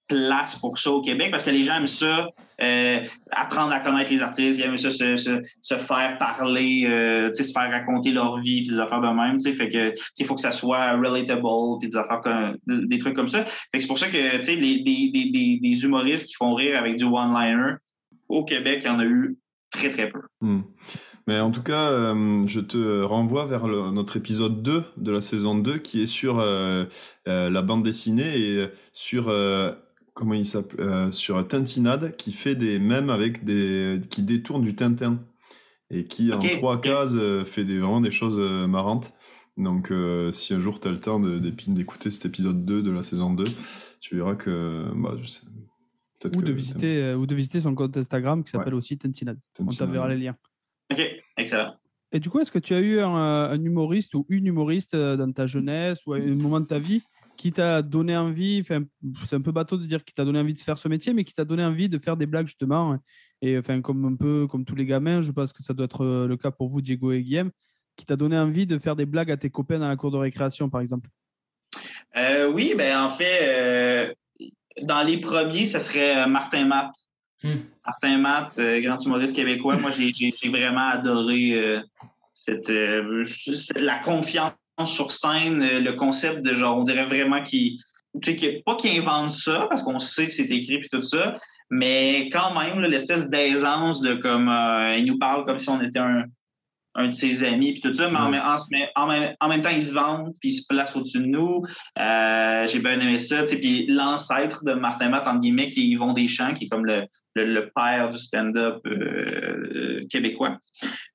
place pour ça au Québec parce que les gens aiment ça, euh, apprendre à connaître les artistes, ils aiment ça se, se, faire parler, euh, se faire raconter leur vie, puis des affaires de même, il faut que ça soit relatable, puis des affaires comme, des trucs comme ça. C'est pour ça que, les, des, humoristes qui font rire avec du one-liner, au Québec, il y en a eu très, très peu. Hmm. Mais en tout cas, euh, je te renvoie vers notre épisode 2 de la saison 2 qui est sur la bande dessinée et sur comment il s'appelle euh, sur Tintinade qui fait des mèmes avec des qui détourne du Tintin et qui en trois cases euh, fait des vraiment des choses euh, marrantes. Donc euh, si un jour tu as le temps d'écouter cet épisode 2 de la saison 2, tu verras que bah, je sais, peut-être Ou que de, visiter, euh, ou de visiter son compte Instagram qui s'appelle aussi Tintinade. On t'enverra les liens. OK, excellent. Et du coup, est-ce que tu as eu un, un humoriste ou une humoriste dans ta jeunesse ou à un moment de ta vie qui t'a donné envie, enfin, c'est un peu bateau de dire qui t'a donné envie de faire ce métier, mais qui t'a donné envie de faire des blagues justement, et enfin comme un peu comme tous les gamins, je pense que ça doit être euh, le cas pour vous, Diego et Guillaume, qui t'a donné envie de faire des blagues à tes copains dans la cour de récréation, par exemple. Euh, oui, ben en fait, euh, dans les premiers, ce serait Martin Matt. Hmm. Martin Matt, euh, grand humoriste québécois. Moi, j'ai vraiment adoré euh, cette, euh, cette- la confiance sur scène, euh, le concept de genre, on dirait vraiment qu'il. Tu sais, pas qu'il invente ça, parce qu'on sait que c'est écrit puis tout ça, mais quand même, l'espèce d'aisance de comme. euh, il nous parle comme si on était un, un de ses amis puis tout ça, mais en, même- en, mais en même, en même temps, il se vante puis il se place au-dessus de nous. Euh, J'ai bien aimé ça. Puis l'ancêtre de Martin Matt, entre guillemets, qui est Yvon Deschamps, qui est comme le, le, le père du stand-up euh, euh, québécois.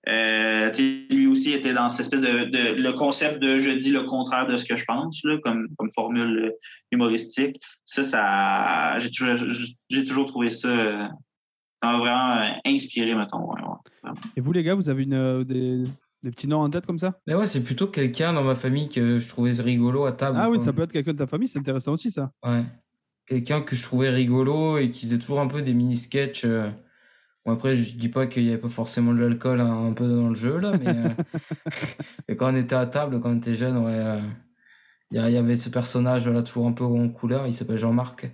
Euh, lui aussi était dans cette espèce de, de- le concept de je dis le contraire de ce que je pense, là, comme, comme formule humoristique. Ça, ça j'ai toujours, j'ai toujours trouvé ça, euh, ça m'a vraiment euh, inspiré, mettons. ouais, ouais. Et vous, les gars, vous avez une, euh, des, des petits noms en tête comme ça? Mais ouais, c'est plutôt quelqu'un dans ma famille que je trouvais rigolo à table. Ah oui, ça peut être quelqu'un de ta famille, c'est intéressant aussi ça. Ouais. Quelqu'un que je trouvais rigolo et qui faisait toujours un peu des mini-sketchs. euh. Bon, après, je dis pas qu'il y avait pas forcément de l'alcool hein, un peu dans le jeu, là, mais, euh, <laughs> quand on était à table, quand on était jeune, ouais, euh, il y avait ce personnage là, toujours un peu en couleur, il s'appelle Jean-Marc.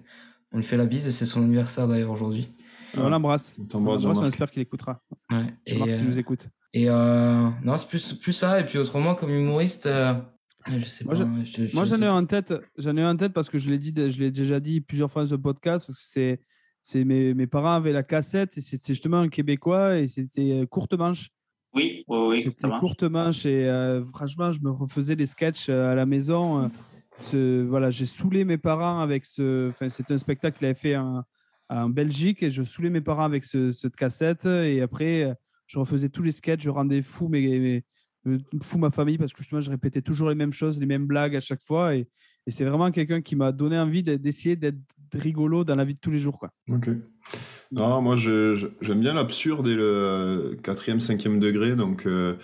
On lui fait la bise et c'est son anniversaire d'ailleurs aujourd'hui. On l'embrasse. On l'embrasse, on espère qu'il écoutera. Ouais. Et, Jean-Marc, s'il euh, nous écoute. et euh, non, c'est plus, plus ça. Et puis autrement, comme humoriste, euh, je sais Moi, pas. je- ouais, je- je- Moi, je- j'en ai un en tête. J'en ai un en tête parce que je l'ai dit, je l'ai déjà dit plusieurs fois dans ce podcast parce que c'est, c'est mes, mes parents avaient la cassette et c'était justement un Québécois et c'était courte manche. Oui, oui, oui. C'était courte manche et euh, franchement, je me refaisais des sketchs à la maison. ce, voilà, j'ai saoulé mes parents avec ce. Enfin, c'était un spectacle qu'il avait fait en, en Belgique et je saoulais mes parents avec ce- cette cassette et après, je refaisais tous les sketchs, je rendais fou mes, mes- euh, fou ma famille parce que justement, je répétais toujours les mêmes choses, les mêmes blagues à chaque fois et, et c'est vraiment quelqu'un qui m'a donné envie d'essayer d'être rigolo dans la vie de tous les jours, quoi. Ok. Non, moi j'aime bien l'absurde et le quatrième, cinquième degré, donc euh,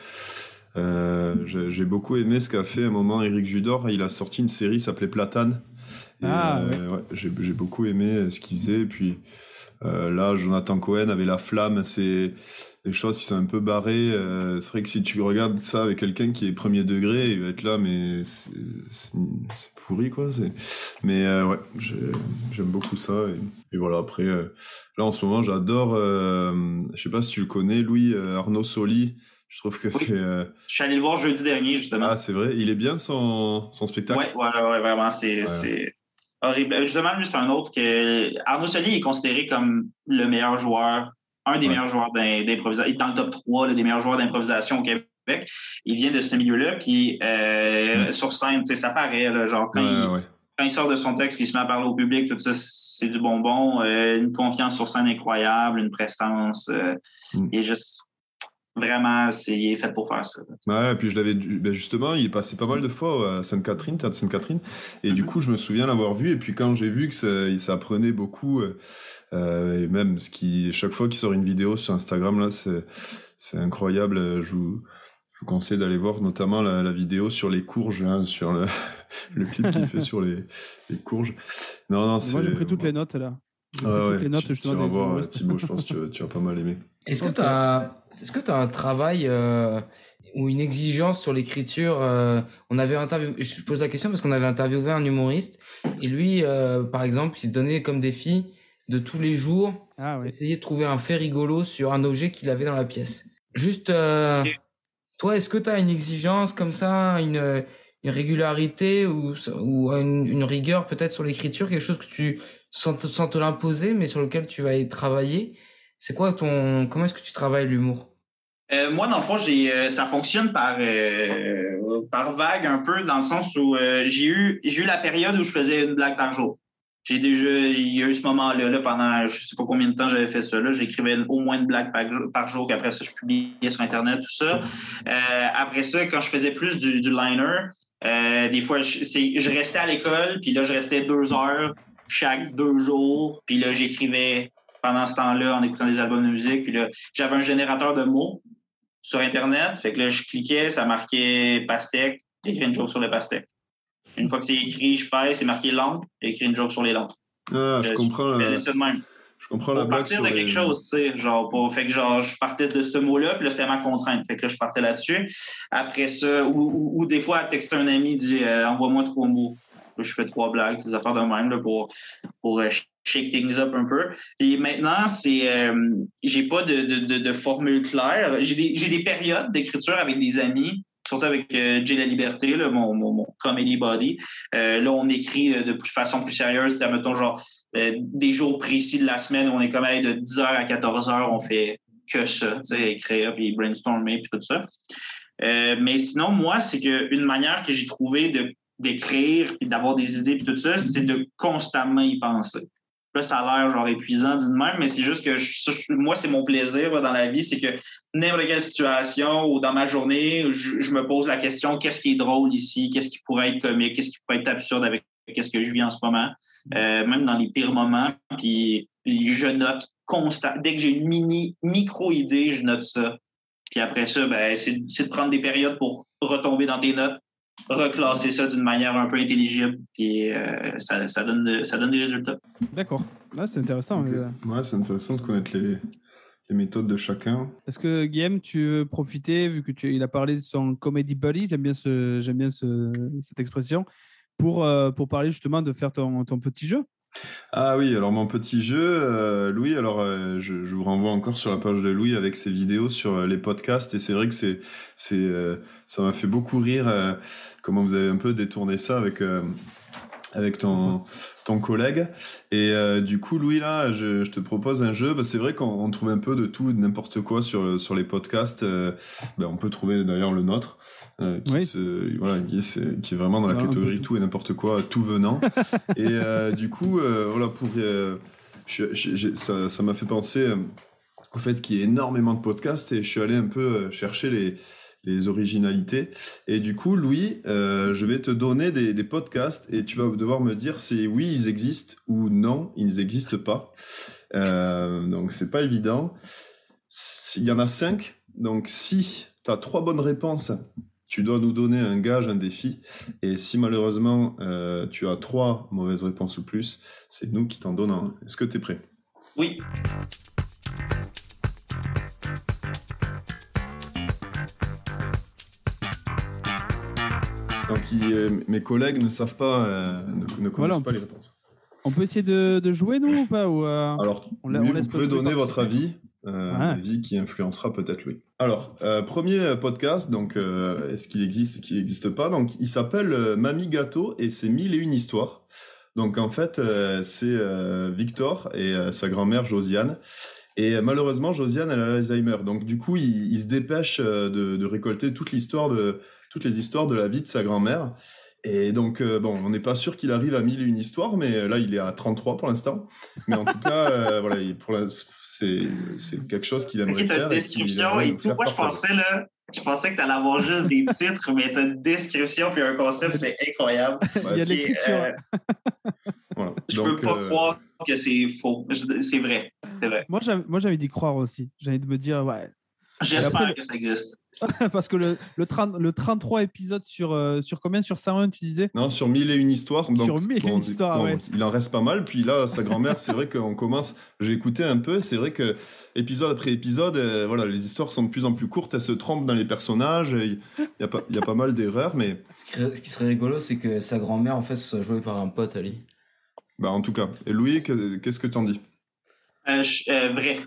euh, j'ai beaucoup aimé ce qu'a fait à un moment Eric Judor. Il a sorti une série qui s'appelait Platane. Ah, euh, ouais, j'ai j'ai beaucoup aimé ce qu'il faisait. Et puis euh, là, Jonathan Cohen avait La Flamme. C'est des choses qui sont un peu barrées. Euh, c'est vrai que si tu regardes ça avec quelqu'un qui est premier degré, il va être là, mais c'est pourri quoi. Mais euh, ouais, j'ai- j'aime beaucoup ça. Et, et voilà, après, euh, là en ce moment, j'adore. euh, je sais pas si tu le connais, Louis euh, Arnaud Soli. Je trouve que c'est. euh, Je suis allé le voir jeudi dernier, justement. Ah, c'est vrai, il est bien son, son spectacle? Ouais, ouais, ouais, vraiment, c'est Ouais. Horrible. Euh, Justement, lui, c'est un autre que. Arnaud Soli est considéré comme le meilleur joueur, un des Ouais. meilleurs joueurs d'im- d'improvisation. Il est dans le top 3 là, des meilleurs joueurs d'improvisation au Québec. Il vient de ce milieu-là, puis euh, sur scène, ça paraît, là, genre, quand, Ouais, il, ouais. quand il sort de son texte, puis il se met à parler au public, tout ça, c'est du bonbon. Euh, une confiance sur scène incroyable, une prestance. euh, Mm. Est juste. Vraiment, c'est, il est fait pour faire ça. Ouais, et puis je l'avais ben justement, il est passé pas mal de fois à Sainte-Catherine, théâtre Sainte-Catherine, et du Mhm. coup, je me souviens l'avoir vu, et puis quand j'ai vu que ça, ça prenait beaucoup, euh, euh, et même ce qui, chaque fois qu'il sort une vidéo sur Instagram, là, c'est, c'est incroyable. euh, Je vous, je vous conseille d'aller voir notamment la, la vidéo sur les courges, hein, sur le, <laughs> le clip qu'il fait <laughs> sur les, les courges. Non, non, c'est. Moi, j'ai pris toutes les notes là. J'ai Ouais, les notes tu, tu vas voir. Thibaut, je pense que tu, <laughs> tu vas pas mal aimer. Est-ce que tu as, est-ce que tu as un travail, euh, ou une exigence sur l'écriture. euh, on avait interviewé, je pose la question parce qu'on avait interviewé un humoriste et lui, euh, par exemple, il se donnait comme défi de tous les jours Ah essayer de trouver un fait rigolo sur un objet qu'il avait dans la pièce. Juste, euh, toi, est-ce que tu as une exigence comme ça, une, une régularité ou, ou une, une rigueur peut-être sur l'écriture, quelque chose que tu sans te, sans te l'imposer, mais sur lequel tu vas y travailler? C'est quoi ton, comment est-ce que tu travailles l'humour? Euh, moi, dans le fond, j'ai, euh, ça fonctionne par, euh, par vague un peu, dans le sens où j'ai eu, j'ai eu la période où je faisais une blague par jour. J'ai déjà, il y a eu ce moment-là, là, pendant je sais pas combien de temps j'avais fait ça. Là, j'écrivais au moins une blague par, jour- qu'après ça, je publiais sur Internet, tout ça. Après ça, quand je faisais plus du, liner, des fois, c'est- je restais à l'école, puis là, je restais deux heures chaque deux jours, puis là, j'écrivais pendant ce temps-là en écoutant des albums de musique, puis là, j'avais un générateur de mots sur Internet. Fait que là, je cliquais, ça marquait pastèque, j'écris une joke sur le pastèque. Une fois que c'est écrit, je fais, c'est marqué lampe, j'écris une joke sur les lampes. Ah, je Euh, comprends Je faisais ça de même. je comprends la Pour partir de les- quelque chose, tu sais. Genre, pour, fait que genre, je partais de ce mot-là, puis là, c'était ma contrainte. Fait que là, je partais là-dessus. Après ça, ou, ou, ou des fois, texter un ami, dit euh, envoie-moi trois mots. Là, je fais trois blagues, des affaires de même, là, pour, pour euh, shake things up un peu. Et maintenant, c'est, euh, j'ai pas de, de, formule claire. J'ai des, des périodes d'écriture avec des amis, surtout avec euh, Jay La Liberté, là, mon, mon, comedy body. Euh, là, on écrit euh, de façon plus sérieuse, c'est, mettons, genre, euh, des jours précis de la semaine où on est comme hey, de 10h à 14h, on fait que ça, tu sais, écrire, puis brainstormer, puis tout ça. Mais sinon, moi, c'est que une manière que j'ai trouvé de d'écrire et d'avoir des idées puis tout ça, c'est de constamment y penser. Là, ça a l'air genre épuisant dit de même, mais c'est juste que je- moi, c'est mon plaisir là, dans la vie, c'est que n'importe quelle situation ou dans ma journée, je, je me pose la question qu'est-ce qui est drôle ici, qu'est-ce qui pourrait être comique, qu'est-ce qui pourrait être absurde avec qu'est-ce que je vis en ce moment, euh, même dans les pires moments. Puis, je note constant. Dès que j'ai une mini micro idée, je note ça. Puis après ça, ben, c'est de prendre des périodes pour retomber dans tes notes, reclasser ça d'une manière un peu intelligible, puis euh, ça, ça, donne de- ça donne des résultats. D'accord. Ah, c'est intéressant. Euh. Ouais, c'est intéressant de connaître les, les méthodes de chacun. Est-ce que Guillaume, tu veux profiter, vu que tu, il a parlé de son comedy buddy, j'aime bien, ce, j'aime bien ce- cette expression, pour, euh, pour parler justement de faire ton, ton petit jeu? Ah oui, alors mon petit jeu, euh, Louis, alors euh, je, vous renvoie encore sur la page de Louis avec ses vidéos sur euh, les podcasts. Et c'est vrai que c'est, ça m'a fait beaucoup rire comment vous avez un peu détourné ça avec, avec ton, ton collègue. Et euh, du coup, Louis, là, je, je te propose un jeu. Bah, c'est vrai qu'on on trouve un peu de tout, et de n'importe quoi sur, sur les podcasts. Euh, ben, on peut trouver d'ailleurs le nôtre. euh, qui, Oui. se, voilà, qui, est, c'est- qui est vraiment dans la catégorie tout. et n'importe quoi, tout venant. <laughs> et euh, du coup, voilà, pour, je- je- j'ai- ça ça m'a fait penser au fait qu'il y a énormément de podcasts et je suis allé un peu chercher les, les originalités. Et du coup, Louis, euh, je vais te donner des, podcasts et tu vas devoir me dire si oui, ils existent ou non, ils n'existent pas. Euh, donc, c'est pas évident. Il y en a cinq. Donc, si tu as trois bonnes réponses, tu dois nous donner un gage, un défi. Et si malheureusement euh, tu as trois mauvaises réponses ou plus, c'est nous qui t'en donnons. Est-ce que tu es prêt? Oui, Euh, mes collègues ne savent pas, euh, ne, ne connaissent Voilà. pas les réponses. On peut essayer de, de jouer, nous, ou pas ou, euh, Alors, on la- on laisse vous pouvez donner votre avis, euh, Ouais. avis qui influencera peut-être Louis. Alors, euh, premier podcast, donc est-ce qu'il existe, qu'il n'existe pas? Donc, il s'appelle Mamie Gâteau et c'est mille et une histoires. Donc, en fait, c'est Victor et sa grand-mère Josiane. Et malheureusement, Josiane, elle a l'Alzheimer. Donc, du coup, il, il se dépêche de, de récolter toute l'histoire de, toutes les histoires de la vie de sa grand-mère. Et donc, euh, bon, on n'est pas sûr qu'il arrive à mille et une histoires, mais là, il est à 33 pour l'instant. Mais en tout cas, euh, voilà, il- pour la- c'est c'est quelque chose qu'il aimerait faire. une description et tout. Moi, je pensais, là, je pensais que t'allais avoir juste des titres, mais t'as une description puis un concept, c'est incroyable. Il y a l'écriture. euh, Voilà. je Donc, peux pas euh, croire que c'est faux. Je- C'est vrai. C'est vrai. Moi, j'ai moi, envie d'y croire aussi. Envie de me dire, ouais, J'espère après- que ça existe. <laughs> Parce que le, le, 30 le 33 épisodes sur, euh, sur combien? Sur 101, tu disais? Non, sur mille et une histoires. Donc, Sur mille et une histoires, ouais. Il en reste pas mal. Puis là, sa grand-mère, c'est vrai qu'on commence. J'ai écouté un peu. C'est vrai que épisode après épisode, euh, voilà, les histoires sont de plus en plus courtes. Elles se trompent dans les personnages. Il y a pas, il y a pas mal d'erreurs, mais Ce qui, ce qui serait rigolo, c'est que sa grand-mère, en fait, soit jouée par un pote à lui. bah en tout cas. Et Louis, que- qu'est-ce que t'en dis? Euh, je- euh, vrai.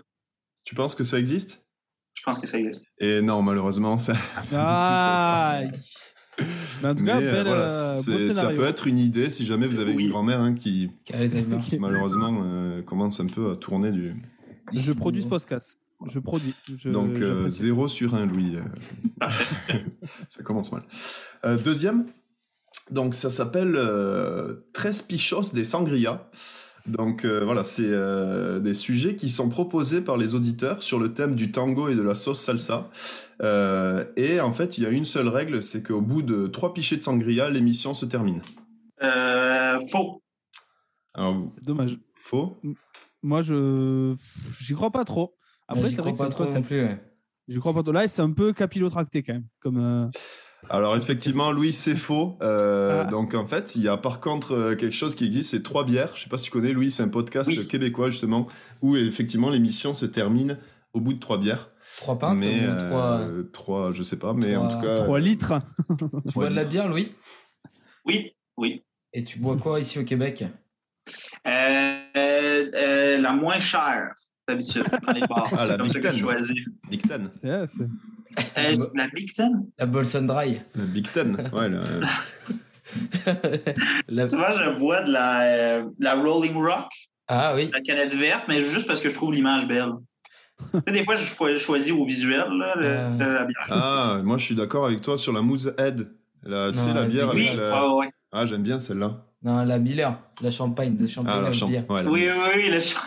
Tu penses que ça existe? Je pense que ça existe. Et non, malheureusement, ça. ça Ah Mais en tout Mais, cas, euh, belle, voilà, euh, ça peut être une idée si jamais vous avez Oui. une grand-mère hein, qui <laughs> malheureusement euh, commence un peu à tourner du. Je produis ce podcast. Je produis. Je- Donc euh, j'apprécie. 0 sur 1, Louis. <laughs> ça commence mal. Euh, deuxième, donc ça s'appelle euh, Tres Pichos des Sangria. Donc euh, voilà, c'est euh, des sujets qui sont proposés par les auditeurs sur le thème du tango et de la sauce salsa. Euh, et en fait, il y a une seule règle, c'est qu'au bout de trois pichets de sangria, l'émission se termine. Euh, faux. Alors, C'est dommage. faux Moi, je j'y crois pas trop. Après, Ouais, J'y c'est vrai crois que pas un trop non plus. ouais. J'y crois pas trop. Là, c'est un peu capillotracté quand même. Comme, euh, Alors effectivement, Louis, c'est faux. Euh, Ah. Donc en fait, il y a par contre euh, quelque chose qui existe, c'est trois bières. Je sais pas si tu connais, Louis, c'est un podcast Oui. québécois justement où effectivement l'émission se termine au bout de trois bières. Trois pintes mais ou euh, trois... trois, je sais pas, mais en trois- tout cas. 3 litres. Tu bois de la bière, Louis? Oui, oui. Et tu bois quoi ici au Québec? Euh, euh, euh, la moins chère, d'habitude, dans les bars. Ah, la c'est comme ça que je choisis. C'est- Euh, la Big Ten? La Bolson Dry. Le Big Ten. Ouais, le- La- Souvent, je bois de la, euh, la Rolling Rock, Ah oui. la canette verte, mais juste parce que je trouve l'image belle. Des fois, je cho- choisis au visuel là, le- Euh. de la bière. Ah, moi je suis d'accord avec toi sur la Moose Head. La, tu Non, sais, la la bière Oui, avec la... ouais. Ah, j'aime bien celle-là. Non, la Miller. La champagne. De champagne Ah, la avec champ- bière. ouais, la- Oui, oui, oui, le, cha-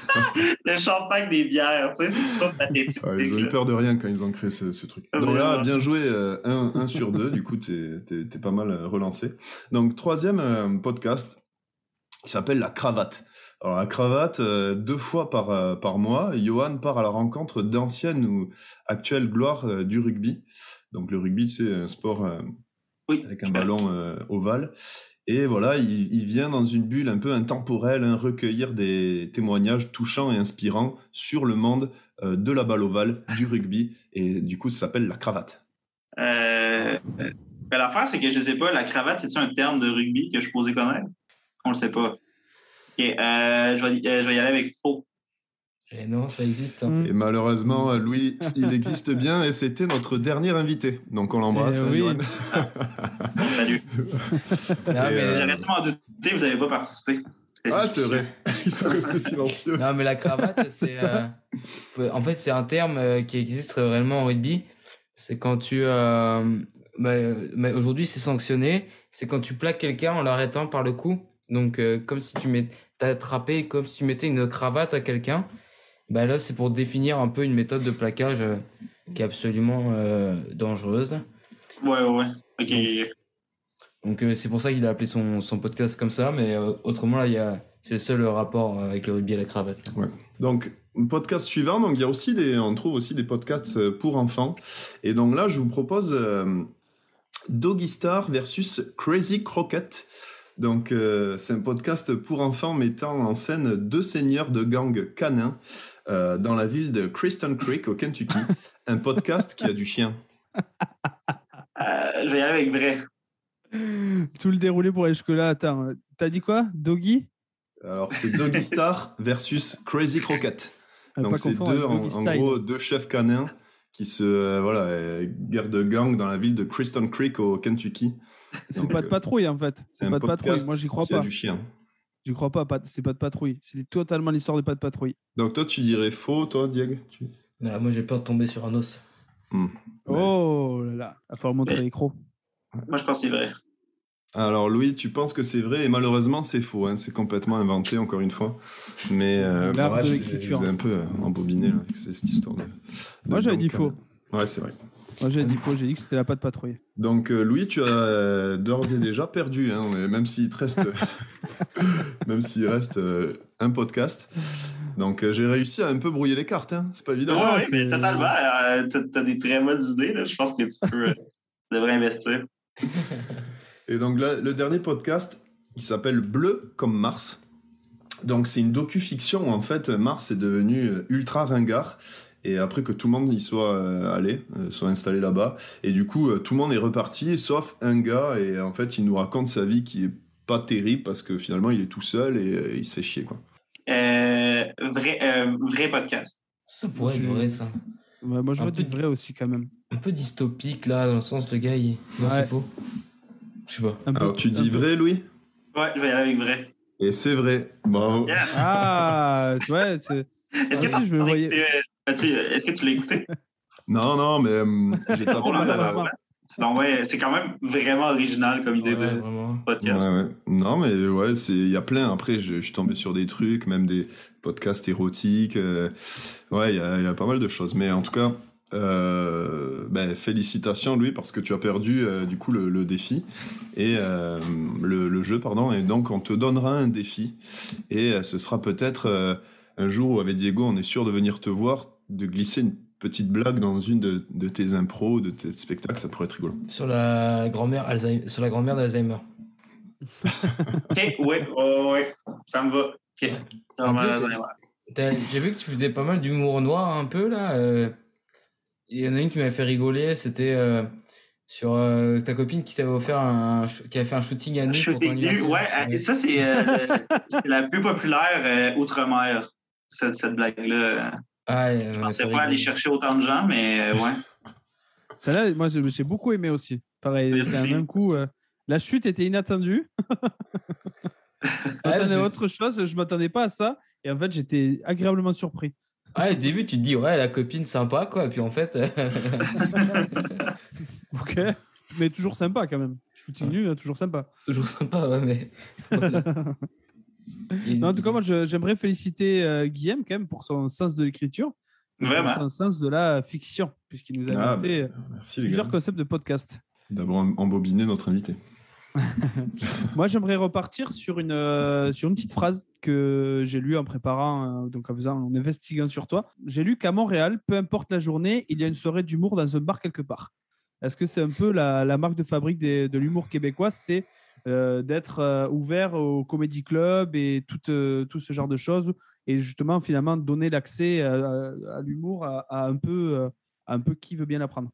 <laughs> le champagne des bières, tu sais, c'est pas pathétique. Ouais, ils ont eu peur de rien quand ils ont créé ce, ce truc. Donc là, bien joué, euh, un, un sur deux. Du coup, t'es pas mal euh, relancé. Donc, troisième euh, podcast, il s'appelle La Cravate. Alors, La Cravate, euh, deux fois par, euh, par mois, Johan part à la rencontre d'anciennes ou actuelles gloires euh, du rugby. Donc, le rugby, c'est un sport euh, Oui, avec un ballon euh, ovale. Et voilà, il, vient dans une bulle un peu intemporelle, hein, recueillir des témoignages touchants et inspirants sur le monde euh, de la balle ovale, du rugby, et du coup, ça s'appelle la cravate. Euh, ben, L'affaire, c'est que je sais pas, la cravate, c'est-tu un terme de rugby que je posé connaître? On le sait pas. Ok, euh, je, vais, euh, je vais y aller avec faux. Et non, ça existe. hein. Mm. Et malheureusement, euh, Louis, il existe bien, et c'était notre dernier invité. Donc on l'embrasse, Eh oui. <laughs> Salut. Non, mais, euh, J'arrête m'en douter, vous n'avez pas participé. Ah, c'est vrai, ils sont restés silencieux. non, mais la cravate, <laughs> c'est. euh, en fait, c'est un terme euh, qui existe réellement en rugby. C'est quand tu. euh, bah, euh, mais aujourd'hui, c'est sanctionné. C'est quand tu plaques quelqu'un en l'arrêtant par le cou. Donc, euh, comme si tu mets, t'as attrapé, comme si tu mettais une cravate à quelqu'un. Bah là, c'est pour définir un peu une méthode de plaquage euh, qui est absolument euh, dangereuse. Ouais, ouais, ouais. Ok. Donc, euh, c'est pour ça qu'il a appelé son, son podcast comme ça. Mais euh, autrement, là, il y a, c'est le seul rapport avec le rugby et la cravate. Donc, podcast suivant, donc il y a aussi des, on trouve aussi des podcasts pour enfants. Et donc là, je vous propose euh, Doggy Star versus Crazy Croquette. Donc, euh, c'est un podcast pour enfants mettant en scène deux seigneurs de gang canins euh, dans la ville de Kristen Creek au Kentucky. <laughs> un podcast qui a du chien. Euh, je vais y aller avec vrai. Tout le déroulé pour aller jusque-là. Attends, t'as dit quoi Doggy? Alors, c'est Doggy <laughs> Star versus Crazy Croquette. Donc c'est deux, en, gros, deux chefs canins qui se, euh, voilà, euh, guerre de gang dans la ville de Kristen Creek au Kentucky. C'est pas de euh, patrouille en fait. C'est pas de patrouille. Moi, j'y crois pas. du chien. J'y crois pas. C'est pas de patrouille. C'est totalement l'histoire de pas de patrouille. Donc toi, tu dirais faux, toi, Diego? Tu- Ah, moi, j'ai peur de tomber sur un os. Ouais. Oh là là. Il va falloir montrer Mais- les crocs. Moi, je pense que c'est vrai. Alors Louis, tu penses que c'est vrai et malheureusement c'est faux. hein. C'est complètement inventé encore une fois. Mais euh, ouais, de je- je vous ai un peu euh, embobiné là, avec cette histoire de. de Moi, j'avais dit faux. Ouais, c'est vrai. Moi, j'ai dit faux. J'ai dit que c'était la pas de patrouille. Donc euh, Louis, tu as euh, d'ores et déjà perdu, hein, même s'il te reste, <laughs> même s'il reste euh, un podcast. Donc euh, j'ai réussi à un peu brouiller les cartes, hein. c'est pas évident. Oui, mais totalement. euh, t'as- T'as des très bonnes idées. Là. Je pense que tu peux, euh, tu devrais investir. Et donc là, le dernier podcast, il s'appelle Bleu comme Mars. Donc c'est une docu-fiction où en fait Mars est devenu ultra ringard. Et après que tout le monde y soit euh, allé, euh, soit installé là-bas. Et du coup, euh, tout le monde est reparti, sauf un gars. Et en fait, il nous raconte sa vie qui est pas terrible parce que finalement, il est tout seul et euh, il se fait chier. quoi. Euh, vrai, euh, vrai podcast. Ça, pourrait être vrai, ça. Ouais, moi, je Un veux peu du vrai aussi, quand même. Un peu dystopique, là, dans le sens, le gars, il... Non, Ouais. c'est faux. Je sais pas. Un peu- Alors tu dis peu- vrai, Louis? Ouais, je vais y aller avec vrai. Et c'est vrai. Bravo. Yeah. Ah, vois, c'est- Est-ce Ah, que si, je le voyais. Tu- Est-ce que tu l'as écouté? <laughs> Non, non, mais euh, j'ai tapé. <laughs> C'est quand même vraiment original comme idée Ouais, de vraiment. podcast. Ouais, ouais. Non, mais ouais, il y a plein. Après, je, je suis tombé sur des trucs, même des podcasts érotiques. euh, ouais, il y a, il y a pas mal de choses. Mais en tout cas, euh, ben, félicitations, Louis, parce que tu as perdu euh, du coup le, le défi et euh, le, le jeu, pardon. Et donc, on te donnera un défi. Et euh, ce sera peut-être euh, un jour où avec Diego, on est sûr de venir te voir, de glisser une petite blague dans une de, de tes impros, de tes spectacles. Ça pourrait être rigolo. Sur la grand-mère Alzheimer... sur la grand-mère d'Alzheimer. Ok, ouais, ouais, ouais, ça me va. J'ai vu que tu faisais pas mal d'humour noir un peu là. euh, Il y en a une qui m'avait fait rigoler, c'était euh, sur euh, ta copine qui t'avait offert un, qui avait fait un shooting à nu. pour ton Shooting nu, ouais, euh, ça c'est euh, <laughs> la plus populaire euh, outre-mer, cette, cette blague-là. Ah, Je ouais, pensais pas aller chercher autant de gens, mais euh, ouais. <laughs> Celle-là, moi, j'ai beaucoup aimé aussi. Pareil, Merci. c'est un même coup. euh, la chute était inattendue. <laughs> je c'est- à autre chose. Je m'attendais pas à ça. Et en fait, j'étais agréablement surpris. Ah, au début, tu te dis, ouais, la copine sympa, quoi. Puis en fait, <laughs> Ok. Mais toujours sympa quand même. Shooting nu, hein, toujours sympa. toujours sympa, ouais, mais. voilà. Non, en tout cas, moi, j'aimerais féliciter euh, Guillaume quand même pour son sens de l'écriture. Vraiment. Son sens de la fiction, puisqu'il nous a Ah, inventé euh, Merci les gars plusieurs concepts de podcast. d'avoir embobiné notre invité. <laughs> Moi, j'aimerais repartir sur une, euh, sur une petite phrase que j'ai lue en préparant, euh, donc en faisant, en investiguant sur toi. J'ai lu qu'à Montréal, peu importe la journée, il y a une soirée d'humour dans un bar quelque part. Est-ce que c'est un peu la, la marque de fabrique des- de l'humour québécois? C'est euh, d'être euh, ouvert au comédie club et tout, euh, tout ce genre de choses et justement, finalement, donner l'accès à, l'humour à, un peu, euh, un peu qui veut bien l'apprendre.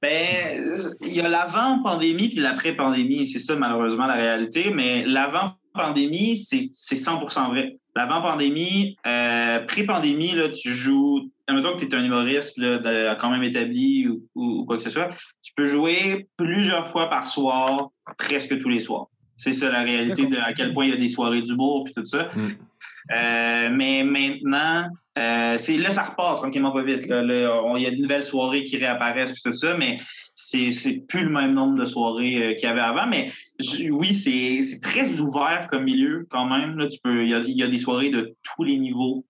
Ben, il y a l'avant-pandémie puis l'après-pandémie. C'est ça, malheureusement, la réalité. Mais l'avant-pandémie, c'est c'est 100% vrai. L'avant-pandémie, euh, pré-pandémie, là, tu joues. Admettons que tu es un humoriste là, de- quand même établi ou, ou- ou quoi que ce soit. Tu peux jouer plusieurs fois par soir, presque tous les soirs. C'est ça la réalité de à quel point il y a des soirées d'humour puis tout ça. Mm. Euh, mais maintenant, euh, c'est là, ça repart tranquillement pas vite. Là, Là, on- il y a de nouvelles soirées qui réapparaissent puis tout ça, mais c'est c'est plus le même nombre de soirées euh, qu'il y avait avant. Mais je- oui, c'est c'est très ouvert comme milieu quand même. Là, tu peux, il y a, il y a des soirées de tous les niveaux.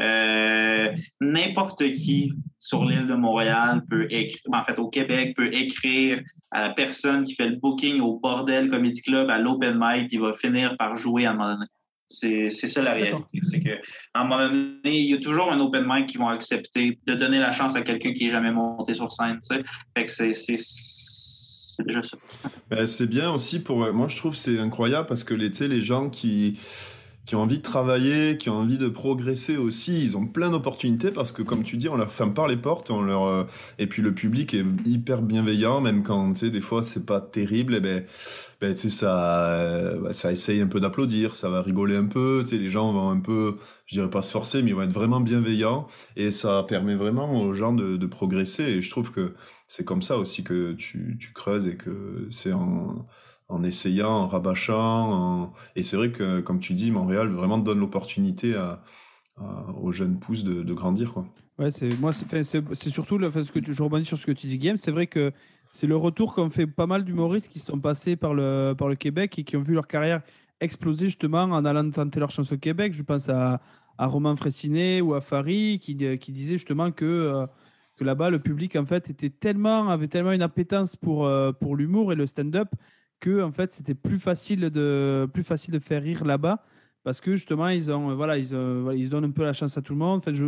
Euh, N'importe qui sur l'île de Montréal peut écrire, en fait au Québec peut écrire à la personne qui fait le booking au Bordel Comedy Club à l'open mic, puis il va finir par jouer à un moment donné. C'est c'est ça la réalité. C'est que à un moment donné, il y a toujours un open mic qui vont accepter de donner la chance à quelqu'un qui n'est jamais monté sur scène. Tu sais. Fait que c'est- déjà ça. Ben, c'est bien aussi pour. Moi, je trouve que c'est incroyable parce que les, les gens qui, qui ont envie de travailler, qui ont envie de progresser aussi, ils ont plein d'opportunités parce que, comme tu dis, on leur ferme pas les portes. On leur, euh, et puis le public est hyper bienveillant, même quand, tu sais, des fois, c'est pas terrible. Et ben, ben, tu sais, ça, euh, ça essaye un peu d'applaudir, ça va rigoler un peu. Tu sais, les gens vont un peu, je dirais pas se forcer, mais ils vont être vraiment bienveillants. Et ça permet vraiment aux gens de, de progresser. Et je trouve que c'est comme ça aussi que tu, tu creuses et que c'est en, en essayant, en rabâchant. Et c'est vrai que, comme tu dis, Montréal vraiment donne l'opportunité à, aux jeunes pousses de, grandir. Quoi. Ouais, c'est moi, c'est surtout le, que je rebondis sur ce que tu dis, Guillaume. C'est vrai que c'est le retour qu'ont fait pas mal d'humoristes qui sont passés par le, par le Québec et qui ont vu leur carrière exploser justement en allant tenter leur chance au Québec. Je pense à, à Romain Fressinet ou à Farid qui, qui disaient justement que, euh, que là-bas, le public en fait était tellement, avait tellement une appétence pour, euh, pour l'humour et le stand-up que en fait, c'était plus facile de, plus facile de faire rire là-bas parce que justement, ils, ont, voilà, ils, euh, ils donnent un peu la chance à tout le monde. Enfin, je,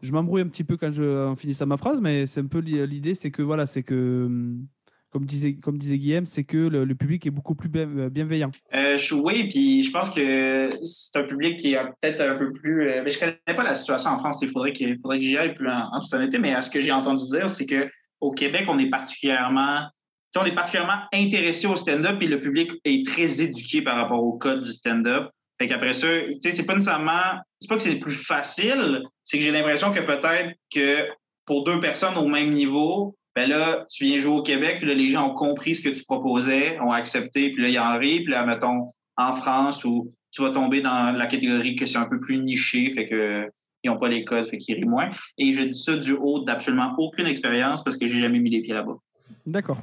je m'embrouille un petit peu quand je en finissant ma phrase, mais c'est un peu li- l'idée, c'est que voilà, c'est que hum, comme disait comme disait Guillaume, c'est que le, public est beaucoup plus bien- bienveillant. Euh, je, oui, puis je pense que c'est un public qui est peut-être un peu plus. euh, mais je connais pas la situation en France. Il faudrait, qu'il faudrait que j'y aille plus en, en toute honnêteté. Mais à ce que j'ai entendu dire, c'est que au Québec, on est particulièrement. On est particulièrement intéressé au stand-up et le public est très éduqué par rapport au code du stand-up. Fait qu'après ça, tu sais, c'est pas nécessairement. C'est pas que c'est plus facile, c'est que j'ai l'impression que peut-être que pour deux personnes au même niveau, ben là, tu viens jouer au Québec, puis là, les gens ont compris ce que tu proposais, ont accepté, puis là, ils en rient, puis là, mettons, en France, où tu vas tomber dans la catégorie que c'est un peu plus niché, fait que ils n'ont pas les codes, fait qu'ils rient moins. Et je dis ça du haut d'absolument aucune expérience parce que j'ai jamais mis les pieds là-bas. D'accord.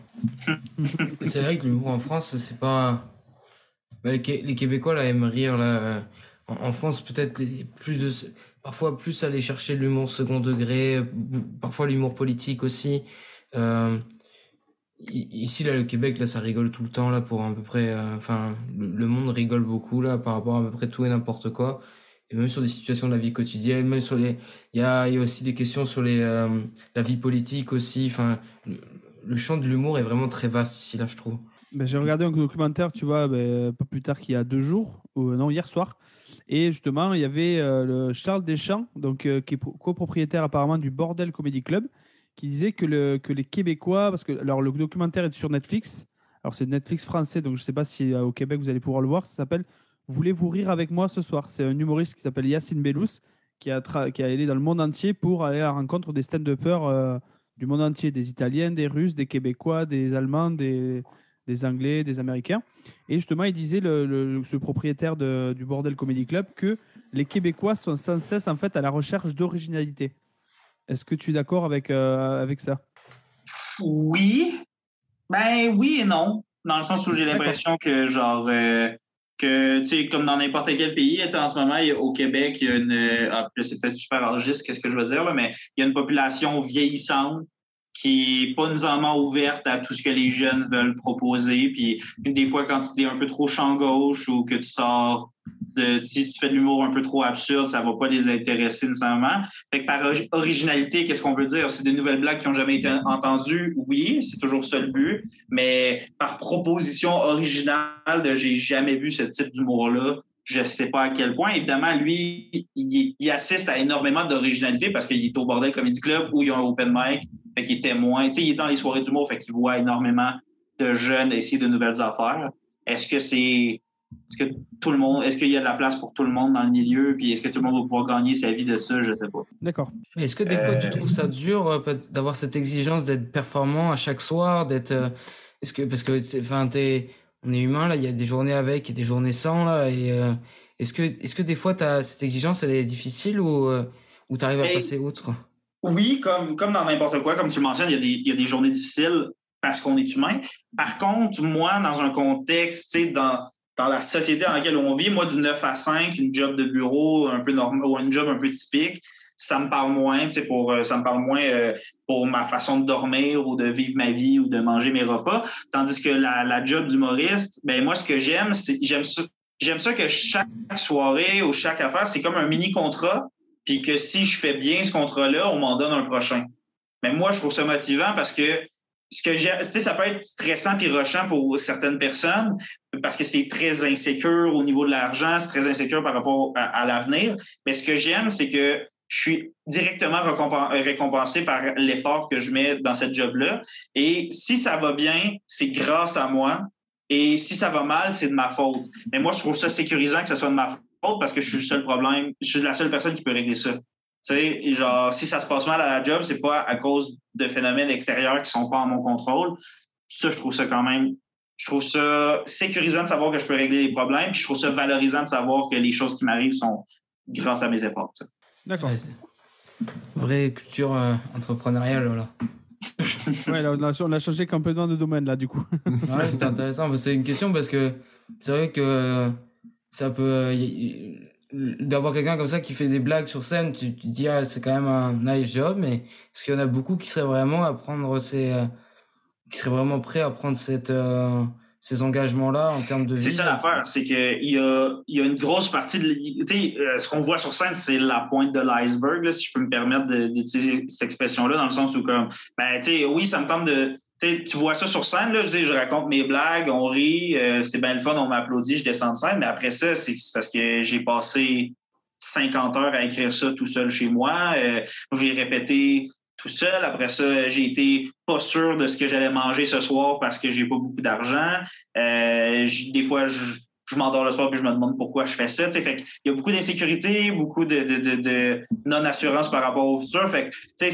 C'est vrai que l'humour en France, c'est pas. Bah, les, Qué- les Québécois là aiment rire là. En, France, peut-être plus de, parfois plus aller chercher l'humour second degré, parfois l'humour politique aussi. Euh, ici là, le Québec là, ça rigole tout le temps là pour à peu près. euh, Enfin, le, monde rigole beaucoup là par rapport à, à peu près tout et n'importe quoi. Et même sur des situations de la vie quotidienne, même sur les, il y a, aussi des questions sur les, euh, la vie politique aussi. Enfin, le champ de l'humour est vraiment très vaste ici là, je trouve. Ben, j'ai regardé un documentaire, tu vois, ben, pas plus tard qu'il y a deux jours, ou non, hier soir. Et justement, il y avait euh, le Charles Deschamps, donc, euh, qui est pro- copropriétaire apparemment du Bordel Comedy Club, qui disait que, le, que les Québécois, parce que alors, le documentaire est sur Netflix, alors c'est Netflix français, donc je ne sais pas si euh, au Québec vous allez pouvoir le voir, ça s'appelle Voulez-vous rire avec moi ce soir? C'est un humoriste qui s'appelle Yacine Bellous, qui a, qui a allé dans le monde entier pour aller à la rencontre des stand-uppers euh, du monde entier, des Italiens, des Russes, des Québécois, des Allemands, des, des Anglais, des Américains. Et justement, il disait, le, le- ce propriétaire de- du Bordel Comedy Club, que les Québécois sont sans cesse en fait à la recherche d'originalité. Est-ce que tu es d'accord avec, euh, avec ça? Oui. Ben oui et non. Dans le sens où j'ai l'impression que, genre, euh, que, tu sais, comme dans n'importe quel pays, en ce moment, au Québec, il y a une. Ah, c'est peut-être super argiste, qu'est-ce que je veux dire, là, mais il y a une population vieillissante qui n'est pas nécessairement ouverte à tout ce que les jeunes veulent proposer. Puis des fois, quand tu es un peu trop champ gauche ou que tu sors Si tu fais de l'humour un peu trop absurde, ça va pas les intéresser nécessairement. Par ori- originalité, qu'est-ce qu'on veut dire? C'est des nouvelles blagues qui n'ont jamais été entendues? Oui, c'est toujours ça le but. Mais par proposition originale de j'ai jamais vu ce type d'humour-là, je sais pas à quel point. Évidemment, lui, il, assiste à énormément d'originalité parce qu'il est au Bordel Comedy Club où il y a un open mic, fait est témoin. Il est dans les soirées d'humour, fait qu'il voit énormément de jeunes essayer de nouvelles affaires. Est-ce que c'est. Est-ce que tout le monde. Est-ce qu'il y a de la place pour tout le monde dans le milieu? Puis est-ce que tout le monde va pouvoir gagner sa vie de ça? Je sais pas. D'accord. Mais Est-ce que des fois tu Euh, trouves ça dur euh, d'avoir cette exigence d'être performant à chaque soir, d'être euh, est-ce que parce que enfin t'es on est humain là, il y a des journées avec et des journées sans là et euh, est-ce que est-ce que des fois t'as cette exigence elle est difficile ou euh, ou t'arrives à passer outre? Oui, comme, comme dans n'importe quoi, comme tu le mentionnes, il y, a des, il y a des journées difficiles parce qu'on est humain. Par contre, moi, dans un contexte, tu sais, dans, dans la société dans laquelle on vit, moi, du 9 à 5, une job de bureau un peu normal ou une job un peu typique, ça me parle moins, pour, euh, ça me parle moins euh, pour ma façon de dormir ou de vivre ma vie ou de manger mes repas. Tandis que la, job d'humoriste, ben moi, ce que j'aime, c'est j'aime ça, ça que chaque soirée ou chaque affaire, c'est comme un mini contrat puis que si je fais bien ce contrat-là, on m'en donne un prochain. Mais moi, je trouve ça motivant parce que ce que j'ai, ça peut être stressant puis rushant pour certaines personnes parce que c'est très insécure au niveau de l'argent, c'est très insécure par rapport à, l'avenir. Mais ce que j'aime, c'est que je suis directement récompen- récompensé par l'effort que je mets dans cette job-là. Et si ça va bien, c'est grâce à moi. Et si ça va mal, c'est de ma faute. Mais moi, je trouve ça sécurisant que ça soit de ma faute parce que je suis le seul problème, je suis la seule personne qui peut régler ça. Tu sais, genre, si ça se passe mal à la job, c'est pas à cause de phénomènes extérieurs qui sont pas en mon contrôle. Ça, je trouve ça quand même, je trouve ça sécurisant de savoir que je peux régler les problèmes, puis je trouve ça valorisant de savoir que les choses qui m'arrivent sont grâce à mes efforts. D'accord. Ouais, Vraie culture euh, entrepreneuriale voilà. <laughs> Ouais, là, on, a, on a changé complètement de domaine, là, du coup. Ouais, c'est intéressant. C'est une question parce que c'est vrai que euh, ça peut. euh, y- y- D'avoir quelqu'un comme ça qui fait des blagues sur scène, tu, tu te dis, ah, c'est quand même un nice job, mais est-ce qu'il y en a beaucoup qui seraient vraiment à prendre ces. euh, qui seraient vraiment prêts à prendre cette, euh, ces engagements-là en termes de vie. C'est ça l'affaire, c'est qu'il y a, il y a une grosse partie de. Tu sais, euh, ce qu'on voit sur scène, c'est la pointe de l'iceberg, si je peux me permettre d'utiliser cette expression-là, dans le sens où, comme, ben, tu sais, oui, ça me tente de. Tu vois ça sur scène, là, je, raconte mes blagues, on rit, euh, c'était bien le fun, on m'applaudit, je descends de scène, mais après ça, c'est c'est parce que j'ai passé 50 heures à écrire ça tout seul chez moi. Euh, j'ai répété tout seul. Après ça, j'ai été pas sûr de ce que j'allais manger ce soir parce que j'ai pas beaucoup d'argent. Euh, des fois, je, m'endors le soir puis je me demande pourquoi je fais ça. Fait il y a beaucoup d'insécurité, beaucoup de, de, non-assurance par rapport au futur. Fait que,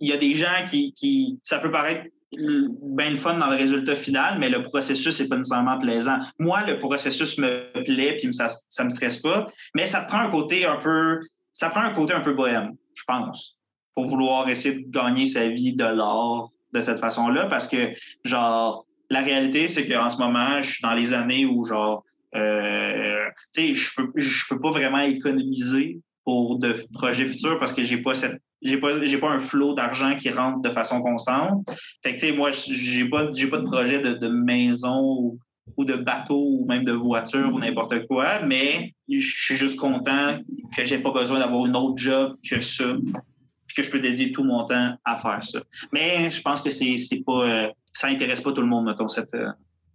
il y a des gens qui, qui ça peut paraître bien le fun dans le résultat final, mais le processus n'est pas nécessairement plaisant. Moi, le processus me plaît puis ça, ça me stresse pas, mais ça prend un côté un peu, ça prend un côté un peu bohème, je pense, pour vouloir essayer de gagner sa vie de l'art de cette façon-là, parce que, genre, la réalité, c'est qu'en ce moment, je suis dans les années où, genre, euh, tu sais, je peux, je peux pas vraiment économiser pour de projets futurs parce que j'ai pas cette j'ai pas j'ai pas un flot d'argent qui rentre de façon constante. Fait que tu sais moi j'ai pas j'ai pas de projet de, de maison ou, ou de bateau ou même de voiture ou n'importe quoi, mais je suis juste content que j'ai pas besoin d'avoir une autre job que ça puis que je peux dédier tout mon temps à faire ça. Mais je pense que c'est c'est pas euh, ça intéresse pas tout le monde mettons cette euh,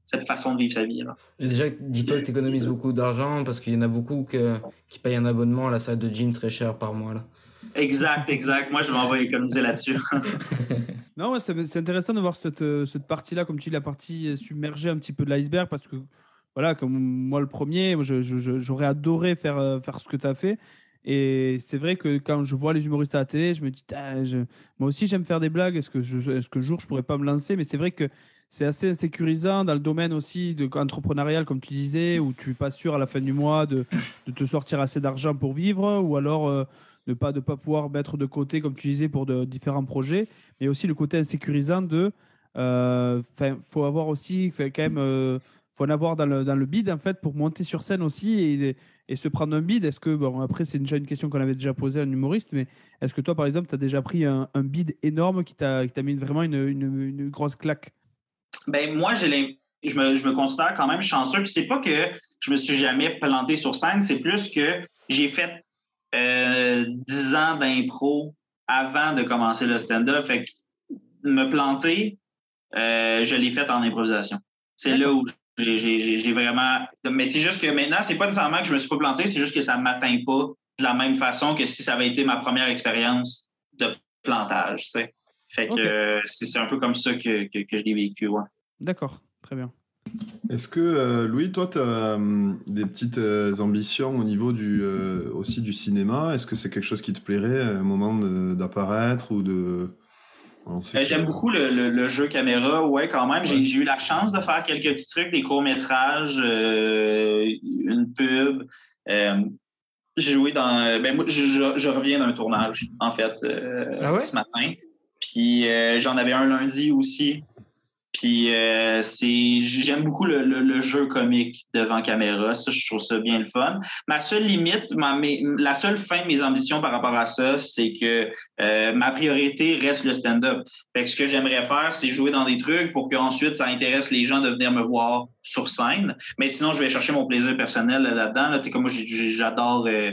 cette façon de vivre sa vie là. Et déjà, dis-toi que tu économises beaucoup d'argent parce qu'il y en a beaucoup que, qui payent un abonnement à la salle de gym très cher par mois. Là. Exact, exact. Moi, je m'en vais économiser là-dessus. <laughs> Non, ouais, c'est intéressant de voir cette, euh, cette partie-là, comme tu dis, la partie submergée un petit peu de l'iceberg, parce que, voilà, comme moi le premier, j'aurais adoré faire, euh, faire ce que tu as fait. Et c'est vrai que quand je vois les humoristes à la télé, je me dis, Ah, je- moi aussi j'aime faire des blagues, est-ce que, je, est-ce que jour je pourrais pas me lancer? Mais c'est vrai que c'est assez insécurisant dans le domaine aussi de, entrepreneurial, comme tu disais, où tu n'es pas sûr à la fin du mois de, de te sortir assez d'argent pour vivre, ou alors euh, de ne pas, de pas pouvoir mettre de côté, comme tu disais, pour de, différents projets mais aussi le côté insécurisant de. Il faut avoir aussi, quand même, euh, faut en avoir dans le, dans le bid, en fait, pour monter sur scène aussi et, et se prendre un bid. Est-ce que, bon, après, c'est déjà une question qu'on avait déjà posée à un humoriste, mais est-ce que toi, par exemple, tu as déjà pris un, un bid énorme qui t'a mis vraiment une, une grosse claque? Ben moi, j'ai je me, je me considère quand même chanceux. Puis c'est pas que je me suis jamais planté sur scène, c'est plus que j'ai fait euh, 10 ans d'impro avant de commencer le stand-up. Fait que me planter, euh, je l'ai fait en improvisation. C'est là où j'ai- vraiment. Mais c'est juste que maintenant, c'est pas nécessairement que je me suis pas planté, c'est juste que ça ne m'atteint pas de la même façon que si ça avait été ma première expérience de plantage. tu sais. Fait que euh, c'est un peu comme ça que, que, que je l'ai vécu. Ouais. D'accord, très bien. Est-ce que, euh, Louis, toi, tu as des petites euh, ambitions au niveau du, euh, aussi du cinéma? Est-ce que c'est quelque chose qui te plairait à un moment d'apparaître ou de... Euh, J'aime beaucoup le, le- le jeu caméra, ouais, quand même. J'ai Ouais. j'ai eu la chance de faire quelques petits trucs, des courts-métrages, euh, une pub. Euh, j'ai joué dans. Ben, moi, je, je- je reviens d'un tournage, en fait, euh, Ah ouais? ce matin. Puis euh, j'en avais un lundi aussi. Puis euh, c'est j'aime beaucoup le, jeu comique devant caméra. Ça, je trouve ça bien le fun. Ma seule limite, ma, la seule fin de mes ambitions par rapport à ça, c'est que euh, ma priorité reste le stand-up. Fait que ce que j'aimerais faire, c'est jouer dans des trucs pour qu'ensuite ça intéresse les gens de venir me voir sur scène. Mais sinon, je vais chercher mon plaisir personnel là-dedans. Là. Comme moi, j'adore euh,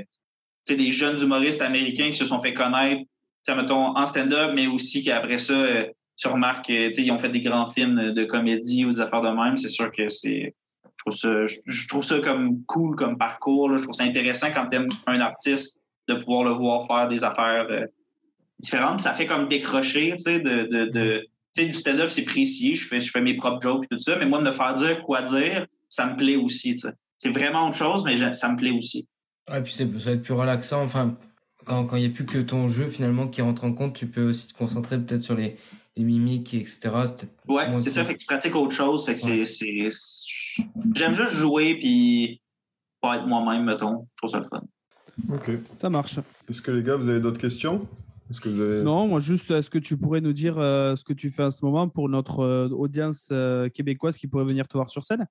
des jeunes humoristes américains qui se sont fait connaître, mettons, en stand-up, mais aussi qu'après ça, euh, tu remarques, euh, tu sais, ils ont fait des grands films de comédie ou des affaires de même. C'est sûr que c'est. Je trouve ça, je, je trouve ça comme cool comme parcours. là. Je trouve ça intéressant quand tu aimes un artiste de pouvoir le voir faire des affaires euh, différentes. Ça fait comme décrocher, tu sais, de, de, de tu sais, du stand-up, c'est précis. Je fais, je fais mes propres jokes et tout ça. Mais moi, de me faire dire quoi dire, ça me plaît aussi, tu sais. C'est vraiment autre chose, mais je- ça me plaît aussi. Ouais, puis ça va être plus relaxant. Enfin, quand quand il n'y a plus que ton jeu finalement qui rentre en compte, tu peux aussi te concentrer peut-être sur les, les mimiques, etc. Ouais, c'est ça. Fait que tu pratiques autre chose. Fait que c'est, c'est, c'est- J'aime juste jouer puis pas être moi-même, mettons. Je trouve ça le fun. Ok. Ça marche. Est-ce que les gars, vous avez d'autres questions? Est-ce que vous avez... Non, moi juste, est-ce que tu pourrais nous dire euh, ce que tu fais en ce moment pour notre euh, audience euh, québécoise qui pourrait venir te voir sur scène?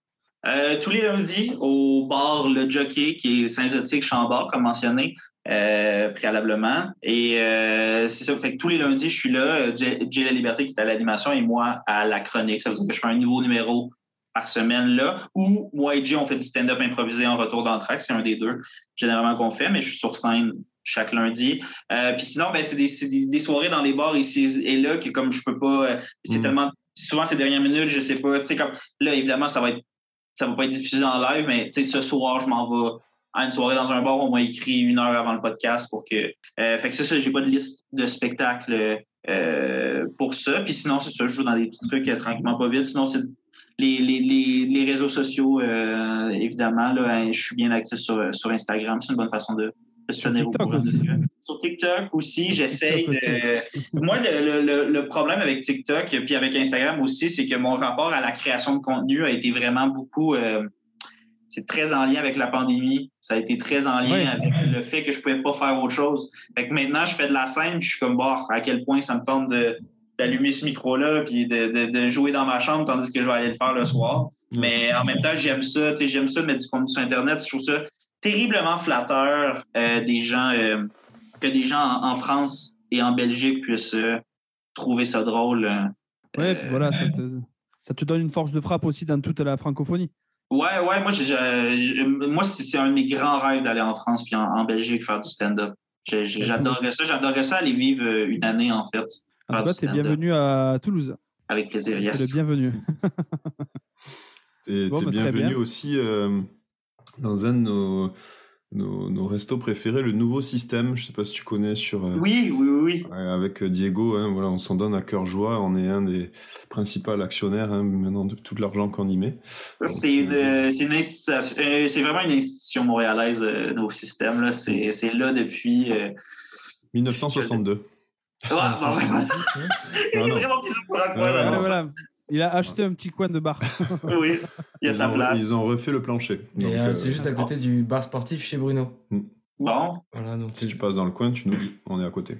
Euh, tous les lundis, au bar Le Jockey, qui est Saint-Zotique, Chambord, comme mentionné euh, préalablement. Et euh, c'est ça. Fait que tous les lundis, je suis là. Euh, Jay Jay La Liberté qui est à l'animation et moi à la chronique. Ça veut dire que je fais un nouveau numéro par semaine là, ou moi et Jay, on fait du stand-up improvisé en retour d'entraque, c'est un des deux généralement qu'on fait, mais je suis sur scène chaque lundi. Euh, puis sinon, ben, c'est des, des- des soirées dans les bars ici et là que comme je peux pas, c'est Mm. tellement souvent ces dernières minutes, je sais pas, tu sais comme là évidemment ça va être ça va pas être diffusé en live, mais tu sais ce soir je m'en vais à une soirée dans un bar, on m'a écrit une heure avant le podcast pour que. euh, fait que c'est ça, j'ai pas de liste de spectacles euh, pour ça. Puis sinon, c'est ça, je joue dans des petits trucs euh, tranquillement pas vite. Sinon, c'est les, les, les, les réseaux sociaux, évidemment. Là, hein, je suis bien actif sur, sur Instagram. C'est une bonne façon de, Sur TikTok aussi. Sur TikTok aussi, j'essaye de. <laughs> Moi, le, le, le, le problème avec TikTok puis avec Instagram aussi, c'est que mon rapport à la création de contenu a été vraiment beaucoup. euh, c'est très en lien avec la pandémie. Ça a été très en lien avec le fait que je pouvais pas faire autre chose. Fait que maintenant, je fais de la scène, puis je suis comme, bah, à quel point ça me tente de- d'allumer ce micro-là, puis de, de, de jouer dans ma chambre, tandis que je vais aller le faire le soir. Mais en même temps, j'aime ça. tu sais, J'aime ça mettre du contenu sur Internet. Je trouve ça terriblement flatteur euh, des gens, euh, que des gens en, en France et en Belgique puissent euh, trouver ça drôle. puis voilà, ça te, ça te donne une force de frappe aussi dans toute la francophonie. Ouais, ouais, moi, j'ai- j'ai- j'ai- moi c'est c'est un de mes grands rêves d'aller en France puis en, en Belgique faire du stand-up. J'ai- j'ai- J'adorerais ça. J'adorerais ça aller vivre euh, une année, en fait. En tout cas, tu es stand-up. bienvenu à Toulouse. Avec plaisir, Tu yes. le bienvenu. T'es Bon, t'es bah, bienvenu bien. aussi euh, dans un de nos, nos, nos restos préférés, le nouveau système. Je sais pas si tu connais sur. euh, Oui, oui, oui, oui. ouais, avec euh, Diego, hein, voilà, on s'en donne à cœur joie. On est un des principaux actionnaires hein, maintenant de tout l'argent qu'on y met. C'est une, euh, euh, vraiment une institution montréalaise, euh, nos systèmes. Là. C'est, c'est là depuis. euh, 1962. Ah, bon, <laughs> vraiment. Il Non, est non. vraiment plus au courant que moi, Ouais. Ouais, voilà. Il a acheté un petit coin de bar. <laughs> Oui, il y a Ils sa ont, place. ils ont refait le plancher. Donc, euh, euh, c'est juste à côté du bar sportif chez Bruno. Bon, Voilà, donc si tu passes dans le coin, tu nous dis, on est à côté.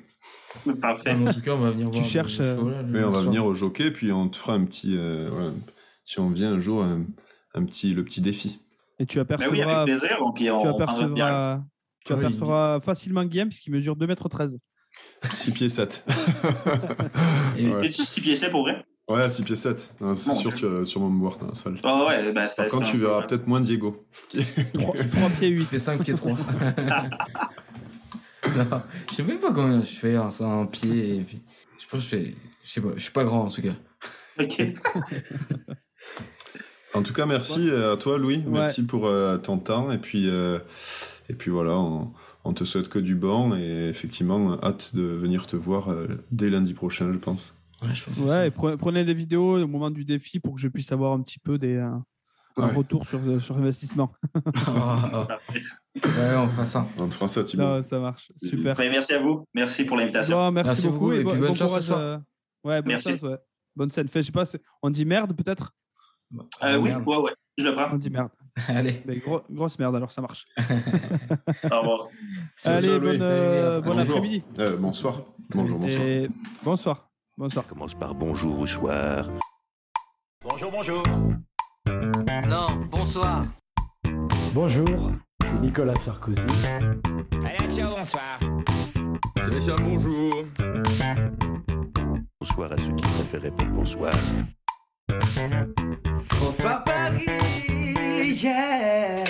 parfait. Ah, mais en tout cas, on va venir Tu voir. cherches, le euh, show, là, le Oui, on va soir. venir au jockey, puis on te fera un petit. euh, voilà, si on vient un jour, un, un petit, le petit défi. Et tu Ben oui, apercevras, avec plaisir. Bon, on, tu on apercevras, tu Ah oui, apercevras facilement Guillaume puisqu'il mesure 2m13. 6 pieds 7. Et- Ouais. T'es-tu 6 pieds 7 pour vrai? Ouais, 6 pieds 7. Non, C'est Mon sûr, Dieu. tu vas sûrement me voir dans la salle. Ah ouais, ben c'était. Par contre, tu verras peu- peut-être moins Diego. 3, pieds 8. Il fait 5 pieds 3. <laughs> non, je sais même pas combien je fais en, en pied. Et puis, je pense que je fais. Je sais pas, je suis pas grand en tout cas. Ok. En tout cas, merci euh, à toi, Louis. Ouais. Merci pour euh, ton temps. Et puis, euh, et puis voilà, on, on te souhaite que du bon. Et effectivement, hâte de venir te voir euh, dès lundi prochain, je pense. Ouais, je pense que Ouais, et pre- prenez des vidéos au moment du défi pour que je puisse avoir un petit peu des, euh, un Ouais. retour sur, sur investissement. Oh, <laughs> oh. <laughs> Ouais, on fera ça. On fera ça, Thibaut. Non, ça marche. Super. Merci à vous. Merci pour l'invitation. Merci, Merci beaucoup. et puis bonne bon chance ce soir. euh, Ouais, bonne Merci. chance, ouais. Bonne scène. Fait, je sais pas, on dit merde peut-être? Euh, Ah, oui, merde. ouais, ouais. Je le prends. On dit merde. <laughs> Allez. Mais gros- grosse merde, alors ça marche. Au revoir. Allez, bonne, euh, bon après-midi. Euh, bonsoir. Bonjour, bonsoir. Et bonsoir. Commence par bonjour ou soir. Bonjour, bonjour. Non, bonsoir. Bonjour, je suis Nicolas Sarkozy. Allez, ciao, bonsoir. Spécial bonjour. Bonsoir à ceux qui préféraient pour bonsoir. Bonsoir Paris, yeah.